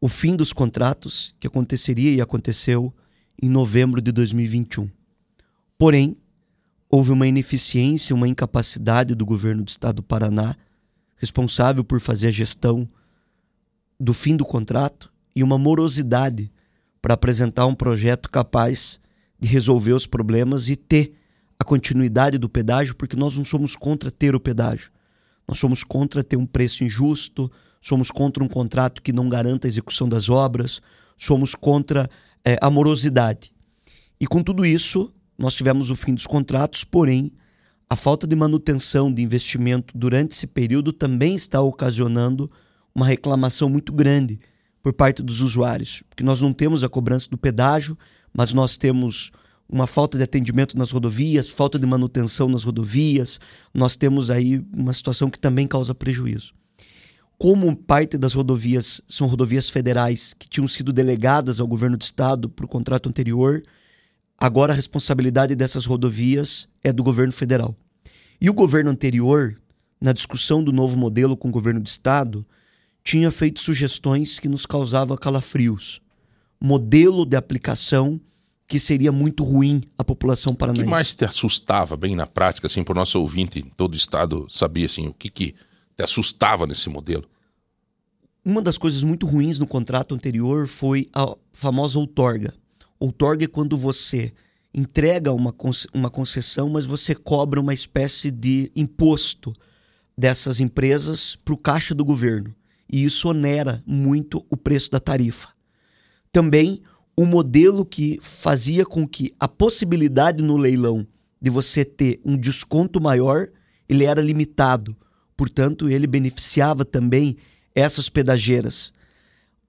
O fim dos contratos, que aconteceria e aconteceu em novembro de 2021. Porém, houve uma ineficiência, uma incapacidade do governo do estado do Paraná, responsável por fazer a gestão do fim do contrato, e uma morosidade para apresentar um projeto capaz de resolver os problemas e ter a continuidade do pedágio, porque nós não somos contra ter o pedágio. Nós somos contra ter um preço injusto, somos contra um contrato que não garanta a execução das obras, somos contra é, a morosidade. E com tudo isso, nós tivemos o fim dos contratos, porém, a falta de manutenção de investimento durante esse período também está ocasionando uma reclamação muito grande por parte dos usuários, porque nós não temos a cobrança do pedágio, mas nós temos uma falta de atendimento nas rodovias, falta de manutenção nas rodovias, nós temos aí uma situação que também causa prejuízo. Como parte das rodovias são rodovias federais que tinham sido delegadas ao governo do estado por contrato anterior, Agora a responsabilidade dessas rodovias é do governo federal. E o governo anterior, na discussão do novo modelo com o governo do estado, tinha feito sugestões que nos causavam calafrios. Modelo de aplicação que seria muito ruim à população paranaense. O que mais te assustava bem na prática, assim, para o nosso ouvinte todo o estado saber assim, o que, que te assustava nesse modelo? Uma das coisas muito ruins no contrato anterior foi a famosa outorga. Outorga é quando você entrega uma, uma concessão, mas você cobra uma espécie de imposto dessas empresas para o caixa do governo. E isso onera muito o preço da tarifa. Também o modelo que fazia com que a possibilidade no leilão de você ter um desconto maior, ele era limitado. Portanto, ele beneficiava também essas pedageiras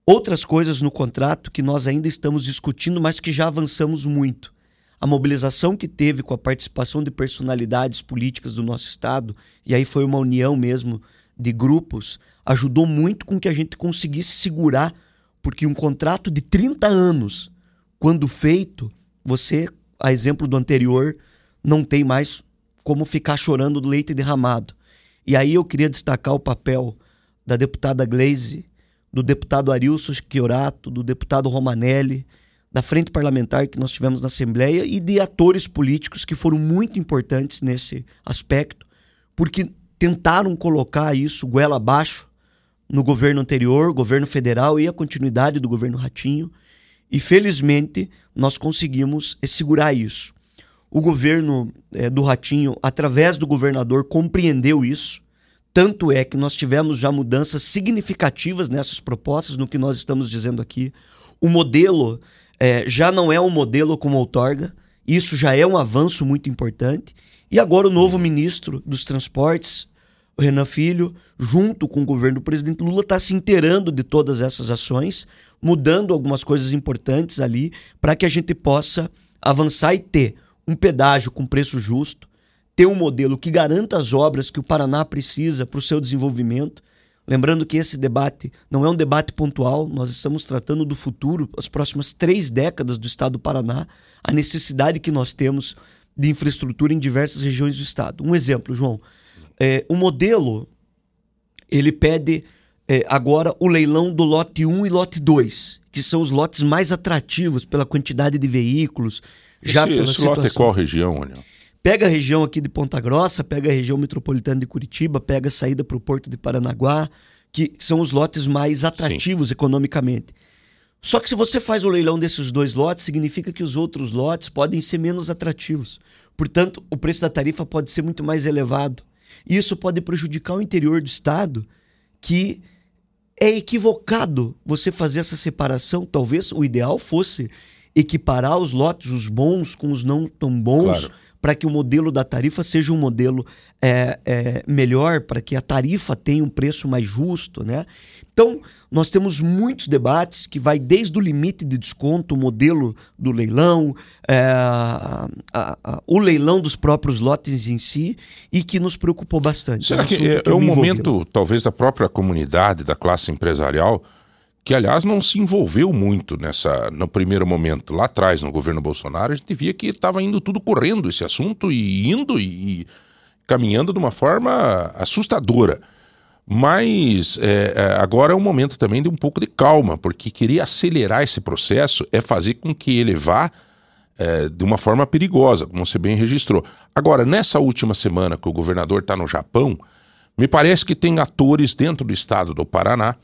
outras coisas no contrato que nós ainda estamos discutindo, mas que já avançamos muito. A mobilização que teve com a participação de personalidades políticas do nosso Estado, e aí foi uma união mesmo de grupos, ajudou muito com que a gente conseguisse segurar porque um contrato de 30 anos, quando feito, você, a exemplo do anterior, não tem mais como ficar chorando do leite derramado. E aí eu queria destacar o papel da deputada Glaze, do deputado Arilson Chiorato, do deputado Romanelli, da frente parlamentar que nós tivemos na Assembleia e de atores políticos que foram muito importantes nesse aspecto, porque tentaram colocar isso goela abaixo no governo anterior, governo federal e a continuidade do governo Ratinho. E felizmente nós conseguimos segurar isso. O governo é, do Ratinho, através do governador, compreendeu isso. Tanto é que nós tivemos já mudanças significativas nessas propostas, no que nós estamos dizendo aqui. O modelo é, já não é um modelo como outorga, isso já é um avanço muito importante. E agora o novo ministro dos Transportes, o Renan Filho, junto com o governo do presidente Lula, está se inteirando de todas essas ações, mudando algumas coisas importantes ali, para que a gente possa avançar e ter um pedágio com preço justo, ter um modelo que garanta as obras que o Paraná precisa para o seu desenvolvimento, Lembrando que esse debate não é um debate pontual, nós estamos tratando do futuro, as próximas três décadas do estado do Paraná, a necessidade que nós temos de infraestrutura em diversas regiões do estado. Um exemplo, João. É, o modelo ele pede é, agora o leilão do lote 1 e lote 2, que são os lotes mais atrativos pela quantidade de veículos. Já esse, pela esse situação. lote é qual região, olha? Pega a região aqui de Ponta Grossa, pega a região metropolitana de Curitiba, pega a saída para o Porto de Paranaguá, que são os lotes mais atrativos Sim. economicamente. Só que se você faz o leilão desses dois lotes, significa que os outros lotes podem ser menos atrativos. Portanto, o preço da tarifa pode ser muito mais elevado. E isso pode prejudicar o interior do estado, que é equivocado você fazer essa separação. Talvez o ideal fosse equiparar os lotes, os bons com os não tão bons. Claro para que o modelo da tarifa seja um modelo é, é, melhor, para que a tarifa tenha um preço mais justo, né? Então, nós temos muitos debates que vai desde o limite de desconto, o modelo do leilão, é, a, a, o leilão dos próprios lotes em si, e que nos preocupou bastante. Será é um que é, é um momento, talvez, da própria comunidade, da classe empresarial, que aliás não se envolveu muito nessa no primeiro momento. Lá atrás no governo Bolsonaro a gente via que estava indo tudo correndo esse assunto e indo e, e caminhando de uma forma assustadora. Mas é, é agora é um momento também de um pouco de calma porque querer acelerar esse processo é fazer com que ele vá é, de uma forma perigosa como você bem registrou. Agora nessa última semana que o governador está no Japão me parece que tem atores dentro do estado do Paraná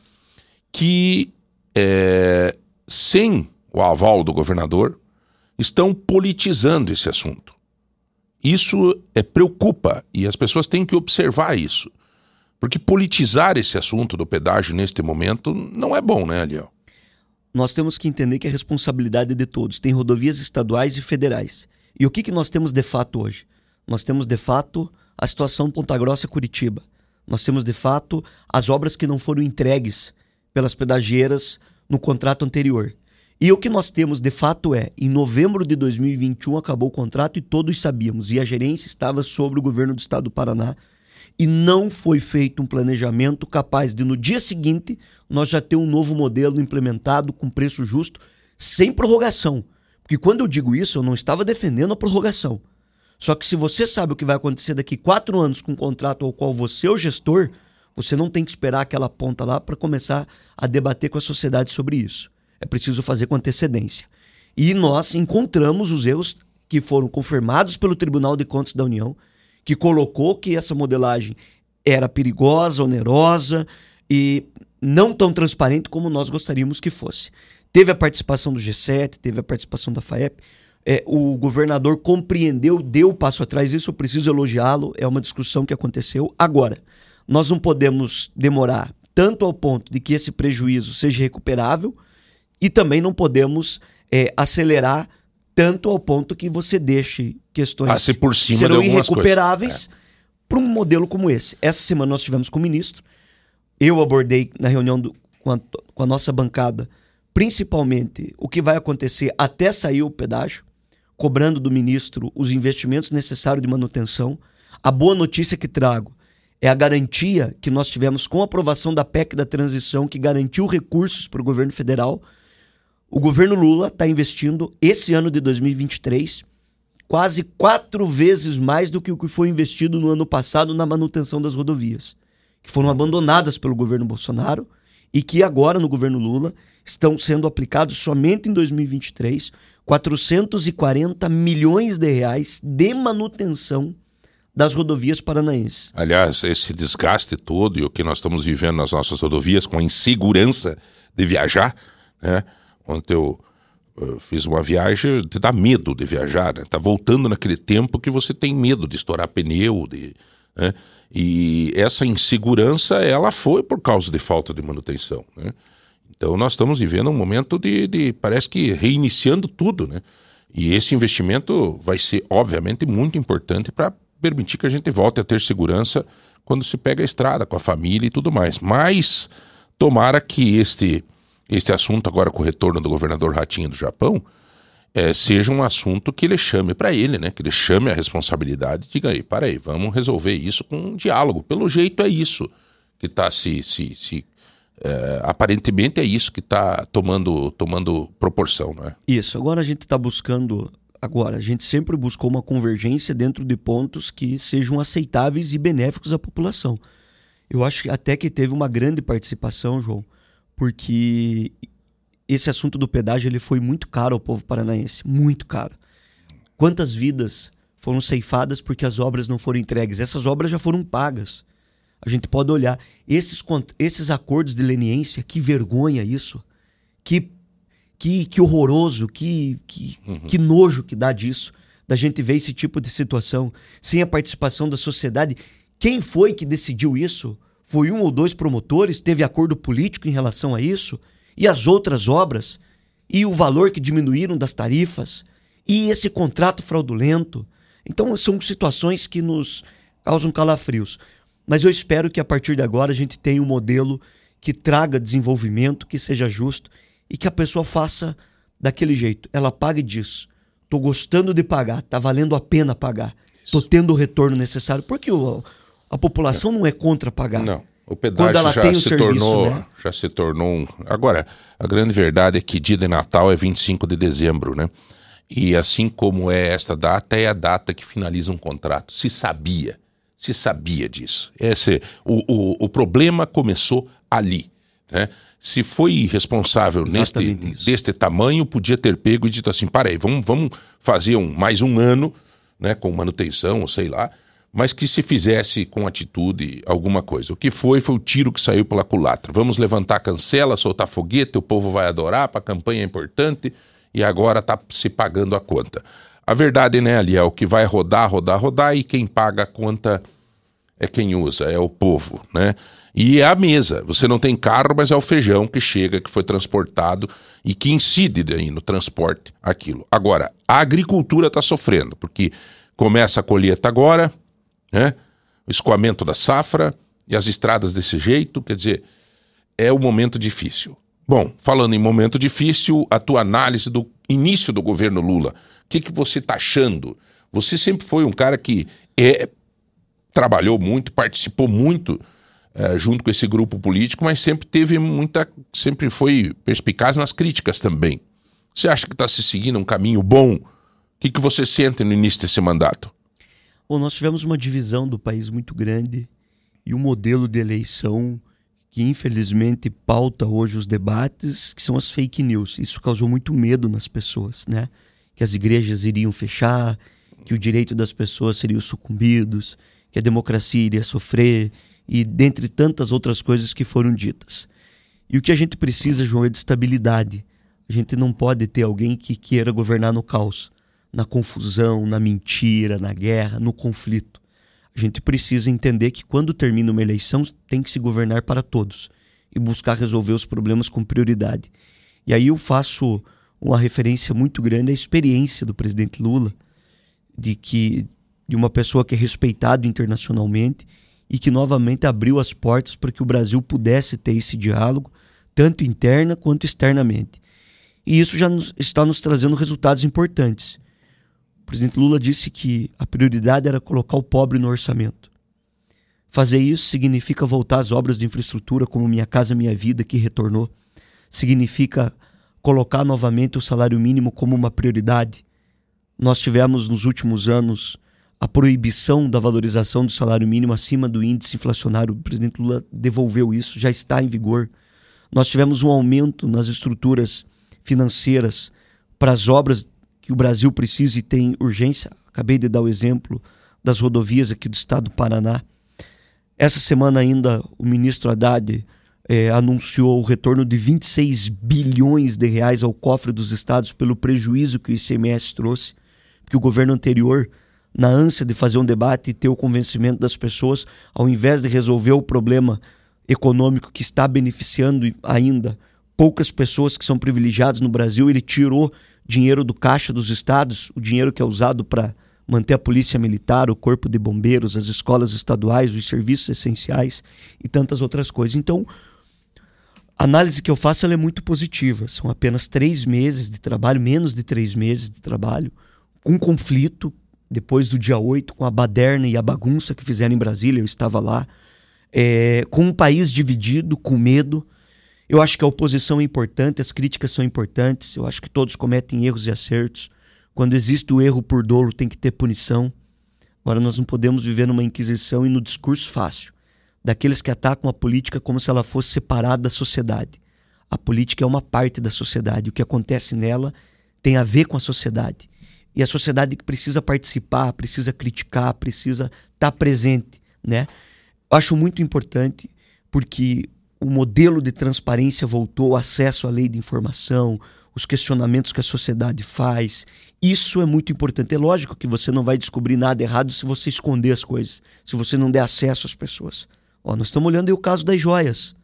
que, é, sem o aval do governador, estão politizando esse assunto. Isso é, preocupa e as pessoas têm que observar isso. Porque politizar esse assunto do pedágio neste momento não é bom, né, Aliel? Nós temos que entender que a responsabilidade é de todos. Tem rodovias estaduais e federais. E o que, que nós temos de fato hoje? Nós temos de fato a situação Ponta Grossa-Curitiba. Nós temos de fato as obras que não foram entregues pelas pedagieiras no contrato anterior. E o que nós temos de fato é, em novembro de 2021 acabou o contrato e todos sabíamos, e a gerência estava sobre o governo do estado do Paraná, e não foi feito um planejamento capaz de no dia seguinte nós já ter um novo modelo implementado com preço justo, sem prorrogação. Porque quando eu digo isso, eu não estava defendendo a prorrogação. Só que se você sabe o que vai acontecer daqui quatro anos com um contrato ao qual você é o gestor, você não tem que esperar aquela ponta lá para começar a debater com a sociedade sobre isso. É preciso fazer com antecedência. E nós encontramos os erros que foram confirmados pelo Tribunal de Contas da União, que colocou que essa modelagem era perigosa, onerosa e não tão transparente como nós gostaríamos que fosse. Teve a participação do G7, teve a participação da FAEP. É, o governador compreendeu, deu o passo atrás, isso eu preciso elogiá-lo, é uma discussão que aconteceu. Agora, nós não podemos demorar tanto ao ponto de que esse prejuízo seja recuperável e também não podemos é, acelerar tanto ao ponto que você deixe questões Passe por cima serão de irrecuperáveis é. para um modelo como esse. Essa semana nós tivemos com o ministro, eu abordei na reunião do, com, a, com a nossa bancada principalmente o que vai acontecer até sair o pedágio, cobrando do ministro os investimentos necessários de manutenção. A boa notícia que trago é a garantia que nós tivemos com a aprovação da PEC da transição, que garantiu recursos para o governo federal. O governo Lula está investindo esse ano de 2023 quase quatro vezes mais do que o que foi investido no ano passado na manutenção das rodovias, que foram abandonadas pelo governo Bolsonaro e que agora, no governo Lula, estão sendo aplicados somente em 2023 440 milhões de reais de manutenção das rodovias paranaenses. Aliás, esse desgaste todo e o que nós estamos vivendo nas nossas rodovias com a insegurança de viajar, né? Ontem eu, eu fiz uma viagem, te dá medo de viajar, né? Tá voltando naquele tempo que você tem medo de estourar pneu, de, né? E essa insegurança, ela foi por causa de falta de manutenção, né? Então nós estamos vivendo um momento de, de parece que reiniciando tudo, né? E esse investimento vai ser, obviamente, muito importante para permitir que a gente volte a ter segurança quando se pega a estrada com a família e tudo mais. Mas tomara que este, este assunto, agora com o retorno do governador Ratinho do Japão, é, seja um assunto que ele chame para ele, né? Que ele chame a responsabilidade e diga aí, para aí, vamos resolver isso com um diálogo. Pelo jeito é isso que está se, se, se é, aparentemente é isso que está tomando, tomando proporção, não é? Isso. Agora a gente está buscando. Agora, a gente sempre buscou uma convergência dentro de pontos que sejam aceitáveis e benéficos à população. Eu acho até que teve uma grande participação, João, porque esse assunto do pedágio ele foi muito caro ao povo paranaense, muito caro. Quantas vidas foram ceifadas porque as obras não foram entregues? Essas obras já foram pagas. A gente pode olhar esses, esses acordos de leniência, que vergonha isso. Que, que, que horroroso, que, que, uhum. que nojo que dá disso, da gente ver esse tipo de situação sem a participação da sociedade. Quem foi que decidiu isso? Foi um ou dois promotores? Teve acordo político em relação a isso? E as outras obras? E o valor que diminuíram das tarifas? E esse contrato fraudulento? Então, são situações que nos causam calafrios. Mas eu espero que a partir de agora a gente tenha um modelo que traga desenvolvimento, que seja justo e que a pessoa faça daquele jeito. Ela pague disso. Tô gostando de pagar, tá valendo a pena pagar. Isso. Tô tendo o retorno necessário. Porque o, a população não é contra pagar. Não. O pedágio já se serviço, tornou, né? já se tornou um... Agora, a grande verdade é que dia de Natal é 25 de dezembro, né? E assim como é esta data, é a data que finaliza um contrato. Se sabia se sabia disso. Esse, o, o, o problema começou ali. Né? Se foi responsável neste, deste tamanho, podia ter pego e dito assim: para aí, vamos, vamos fazer um, mais um ano né, com manutenção, ou sei lá, mas que se fizesse com atitude alguma coisa. O que foi foi o tiro que saiu pela culatra. Vamos levantar cancela, soltar foguete, o povo vai adorar, para a campanha é importante e agora está se pagando a conta. A verdade, né, ali, é o que vai rodar, rodar, rodar e quem paga a conta é quem usa, é o povo, né? E é a mesa. Você não tem carro, mas é o feijão que chega, que foi transportado e que incide aí no transporte aquilo. Agora, a agricultura está sofrendo, porque começa a colheita agora, né? O escoamento da safra e as estradas desse jeito, quer dizer, é um momento difícil. Bom, falando em momento difícil, a tua análise do início do governo Lula, o que, que você está achando? Você sempre foi um cara que é trabalhou muito, participou muito é, junto com esse grupo político, mas sempre teve muita, sempre foi perspicaz nas críticas também. Você acha que está se seguindo um caminho bom? O que, que você sente no início desse mandato? Bom, nós tivemos uma divisão do país muito grande e um modelo de eleição que infelizmente pauta hoje os debates, que são as fake news. Isso causou muito medo nas pessoas, né? Que as igrejas iriam fechar, que o direito das pessoas seriam sucumbidos, que a democracia iria sofrer e dentre tantas outras coisas que foram ditas. E o que a gente precisa, João, é de estabilidade. A gente não pode ter alguém que queira governar no caos, na confusão, na mentira, na guerra, no conflito. A gente precisa entender que quando termina uma eleição tem que se governar para todos e buscar resolver os problemas com prioridade. E aí eu faço uma referência muito grande à experiência do presidente Lula, de que de uma pessoa que é respeitado internacionalmente e que novamente abriu as portas para que o Brasil pudesse ter esse diálogo, tanto interna quanto externamente. E isso já nos, está nos trazendo resultados importantes. O presidente Lula disse que a prioridade era colocar o pobre no orçamento. Fazer isso significa voltar às obras de infraestrutura como Minha Casa Minha Vida, que retornou. Significa colocar novamente o salário mínimo como uma prioridade. Nós tivemos nos últimos anos a proibição da valorização do salário mínimo acima do índice inflacionário. O presidente Lula devolveu isso, já está em vigor. Nós tivemos um aumento nas estruturas financeiras para as obras que o Brasil precisa e tem urgência. Acabei de dar o exemplo das rodovias aqui do estado do Paraná. Essa semana ainda o ministro Haddad é, anunciou o retorno de 26 bilhões de reais ao cofre dos estados pelo prejuízo que o ICMS trouxe, que o governo anterior, na ânsia de fazer um debate e ter o convencimento das pessoas, ao invés de resolver o problema econômico que está beneficiando ainda poucas pessoas que são privilegiadas no Brasil, ele tirou dinheiro do caixa dos estados, o dinheiro que é usado para manter a polícia militar, o corpo de bombeiros, as escolas estaduais, os serviços essenciais e tantas outras coisas. Então, a análise que eu faço é muito positiva. São apenas três meses de trabalho, menos de três meses de trabalho, com conflito, depois do dia 8, com a baderna e a bagunça que fizeram em Brasília, eu estava lá, é, com um país dividido, com medo. Eu acho que a oposição é importante, as críticas são importantes, eu acho que todos cometem erros e acertos. Quando existe o erro por dolo, tem que ter punição. Agora, nós não podemos viver numa inquisição e no discurso fácil daqueles que atacam a política como se ela fosse separada da sociedade. A política é uma parte da sociedade. O que acontece nela tem a ver com a sociedade. E a sociedade que precisa participar, precisa criticar, precisa estar presente, né? Eu acho muito importante porque o modelo de transparência voltou, o acesso à lei de informação, os questionamentos que a sociedade faz. Isso é muito importante. É lógico que você não vai descobrir nada errado se você esconder as coisas, se você não der acesso às pessoas. Ó, nós estamos olhando aí o caso das joias.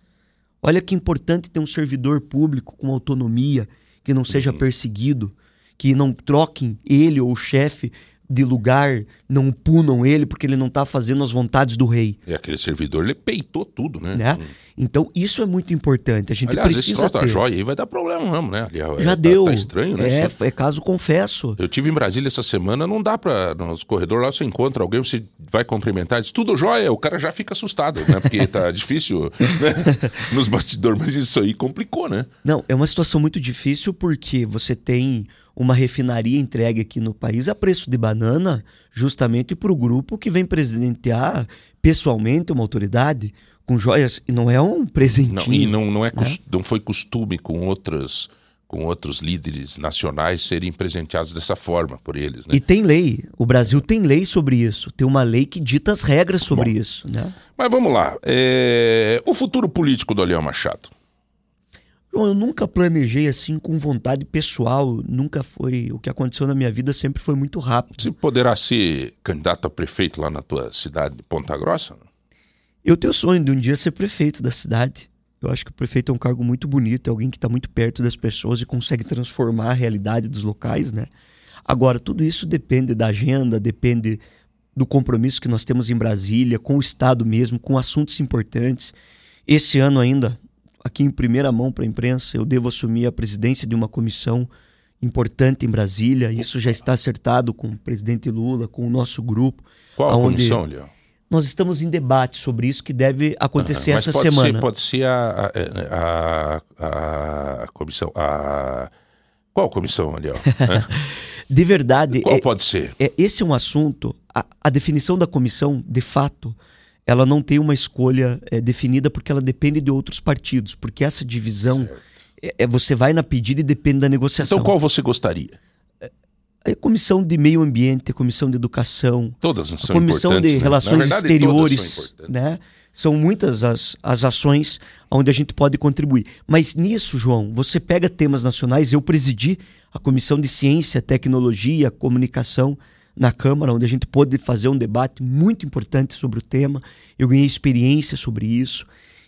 Olha que importante ter um servidor público com autonomia, que não seja uhum. perseguido, que não troquem ele ou o chefe de lugar, não punam ele porque ele não está fazendo as vontades do rei. E aquele servidor, ele peitou tudo, né? né? Hum. Então, isso é muito importante. A gente Aliás, precisa esse ter. joia aí vai dar problema mesmo, né? Já é, deu. Tá, tá, estranho, né? É, é caso confesso. Eu tive em Brasília essa semana, não dá para nos corredores lá você encontra alguém, você vai cumprimentar, diz tudo jóia, o cara já fica assustado, né? Porque tá difícil né? nos bastidores, mas isso aí complicou, né? Não, é uma situação muito difícil porque você tem uma refinaria entregue aqui no país a preço de banana, justamente para o grupo que vem presidentear pessoalmente uma autoridade com joias. E não é um presentinho. Não, e não, não, é né? não foi costume com outras com outros líderes nacionais serem presenteados dessa forma por eles. Né? E tem lei. O Brasil tem lei sobre isso. Tem uma lei que dita as regras sobre Bom, isso. Né? Mas vamos lá. É... O futuro político do Leão Machado. João, eu nunca planejei assim com vontade pessoal, nunca foi. O que aconteceu na minha vida sempre foi muito rápido. Você poderá ser candidato a prefeito lá na tua cidade de Ponta Grossa? Eu tenho sonho de um dia ser prefeito da cidade. Eu acho que o prefeito é um cargo muito bonito, é alguém que está muito perto das pessoas e consegue transformar a realidade dos locais, né? Agora, tudo isso depende da agenda, depende do compromisso que nós temos em Brasília, com o Estado mesmo, com assuntos importantes. Esse ano ainda, aqui em primeira mão para a imprensa, eu devo assumir a presidência de uma comissão importante em Brasília. Isso já está acertado com o presidente Lula, com o nosso grupo. Qual a comissão, Leão? Nós estamos em debate sobre isso que deve acontecer uhum, essa pode semana. Ser, pode ser a, a, a, a comissão. A... Qual comissão, Leão? de verdade. Qual é, pode ser? É, esse é um assunto. A, a definição da comissão, de fato, ela não tem uma escolha é, definida porque ela depende de outros partidos, porque essa divisão é, é, você vai na pedida e depende da negociação. Então qual você gostaria? A comissão de meio ambiente, a comissão de educação, todas são a comissão de né? relações verdade, exteriores, são né? São muitas as, as ações onde a gente pode contribuir. Mas nisso, João, você pega temas nacionais. Eu presidi a comissão de ciência, tecnologia, comunicação na Câmara, onde a gente pôde fazer um debate muito importante sobre o tema. Eu ganhei experiência sobre isso.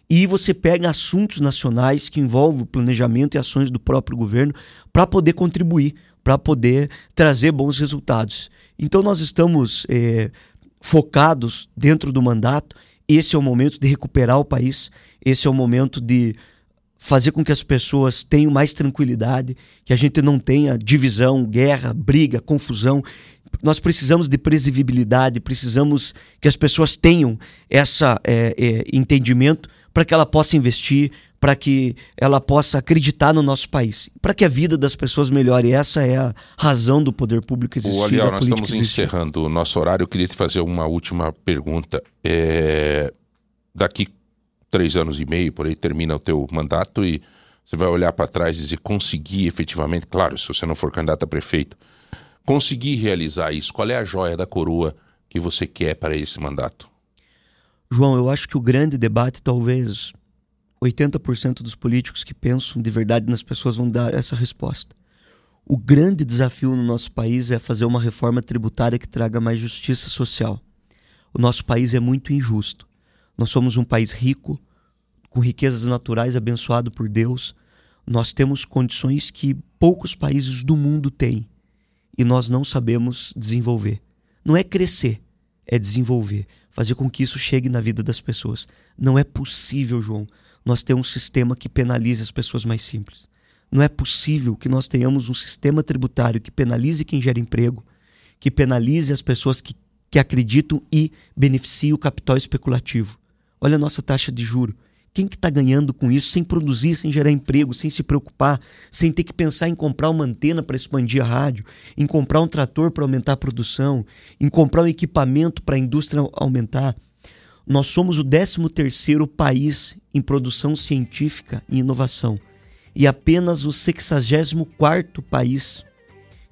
E você pega assuntos nacionais que envolvem planejamento e ações do próprio governo para poder contribuir, para poder trazer bons resultados. Então, nós estamos é, focados dentro do mandato. Esse é o momento de recuperar o país, esse é o momento de fazer com que as pessoas tenham mais tranquilidade, que a gente não tenha divisão, guerra, briga, confusão. Nós precisamos de previsibilidade, precisamos que as pessoas tenham esse é, é, entendimento para que ela possa investir, para que ela possa acreditar no nosso país, para que a vida das pessoas melhore. Essa é a razão do poder público existir. O Aliel, nós estamos existir. encerrando o nosso horário. Eu queria te fazer uma última pergunta. É... Daqui três anos e meio, por aí termina o teu mandato e você vai olhar para trás e dizer, conseguir efetivamente, claro, se você não for candidato a prefeito, conseguir realizar isso, qual é a joia da coroa que você quer para esse mandato? João, eu acho que o grande debate, talvez 80% dos políticos que pensam de verdade nas pessoas vão dar essa resposta. O grande desafio no nosso país é fazer uma reforma tributária que traga mais justiça social. O nosso país é muito injusto. Nós somos um país rico, com riquezas naturais abençoado por Deus. Nós temos condições que poucos países do mundo têm e nós não sabemos desenvolver. Não é crescer, é desenvolver, fazer com que isso chegue na vida das pessoas. Não é possível, João, nós ter um sistema que penalize as pessoas mais simples. Não é possível que nós tenhamos um sistema tributário que penalize quem gera emprego, que penalize as pessoas que, que acreditam e beneficie o capital especulativo. Olha a nossa taxa de juro. Quem que está ganhando com isso sem produzir, sem gerar emprego, sem se preocupar, sem ter que pensar em comprar uma antena para expandir a rádio, em comprar um trator para aumentar a produção, em comprar um equipamento para a indústria aumentar? Nós somos o 13º país em produção científica e inovação e apenas o 64º país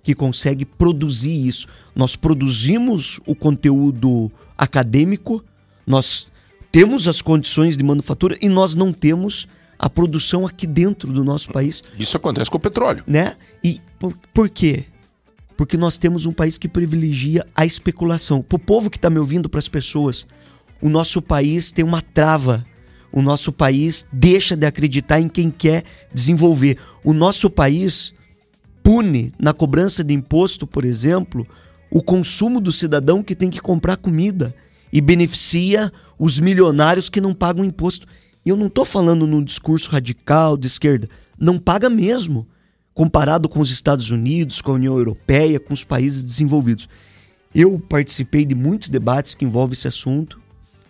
que consegue produzir isso. Nós produzimos o conteúdo acadêmico, nós temos as condições de manufatura e nós não temos a produção aqui dentro do nosso país. Isso acontece com o petróleo. Né? E por, por quê? Porque nós temos um país que privilegia a especulação. Para o povo que está me ouvindo, para as pessoas, o nosso país tem uma trava. O nosso país deixa de acreditar em quem quer desenvolver. O nosso país pune na cobrança de imposto, por exemplo, o consumo do cidadão que tem que comprar comida e beneficia os milionários que não pagam imposto. E eu não estou falando num discurso radical de esquerda. Não paga mesmo, comparado com os Estados Unidos, com a União Europeia, com os países desenvolvidos. Eu participei de muitos debates que envolvem esse assunto.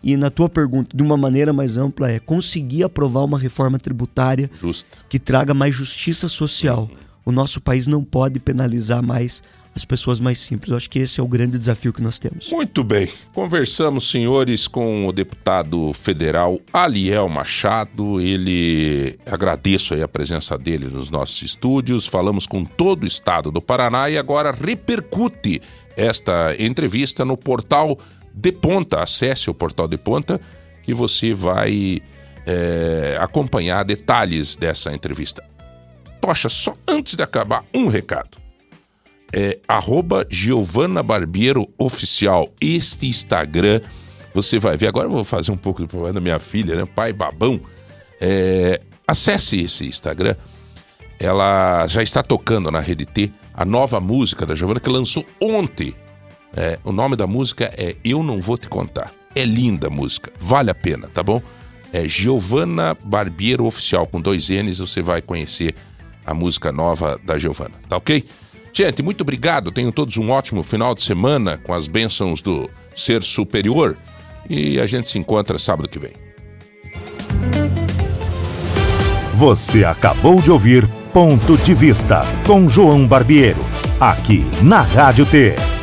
E na tua pergunta, de uma maneira mais ampla, é conseguir aprovar uma reforma tributária Justa. que traga mais justiça social. Uhum. O nosso país não pode penalizar mais as pessoas mais simples. Eu acho que esse é o grande desafio que nós temos. Muito bem. Conversamos, senhores, com o deputado federal Aliel Machado. Ele agradeço a presença dele nos nossos estúdios. Falamos com todo o estado do Paraná e agora repercute esta entrevista no portal De Ponta. Acesse o portal De Ponta e você vai é, acompanhar detalhes dessa entrevista. Tocha, só antes de acabar, um recado é arroba Giovana Barbiero Oficial. Este Instagram, você vai ver. Agora eu vou fazer um pouco do problema da minha filha, né? Pai babão. É, acesse esse Instagram. Ela já está tocando na Rede T a nova música da Giovana que lançou ontem. É, o nome da música é Eu Não Vou Te Contar. É linda a música, vale a pena, tá bom? É Giovana Barbiero Oficial, com dois N's, você vai conhecer a música nova da Giovana, tá ok? Gente, muito obrigado. Tenham todos um ótimo final de semana com as bênçãos do Ser Superior. E a gente se encontra sábado que vem. Você acabou de ouvir Ponto de Vista com João Barbiero, aqui na Rádio T.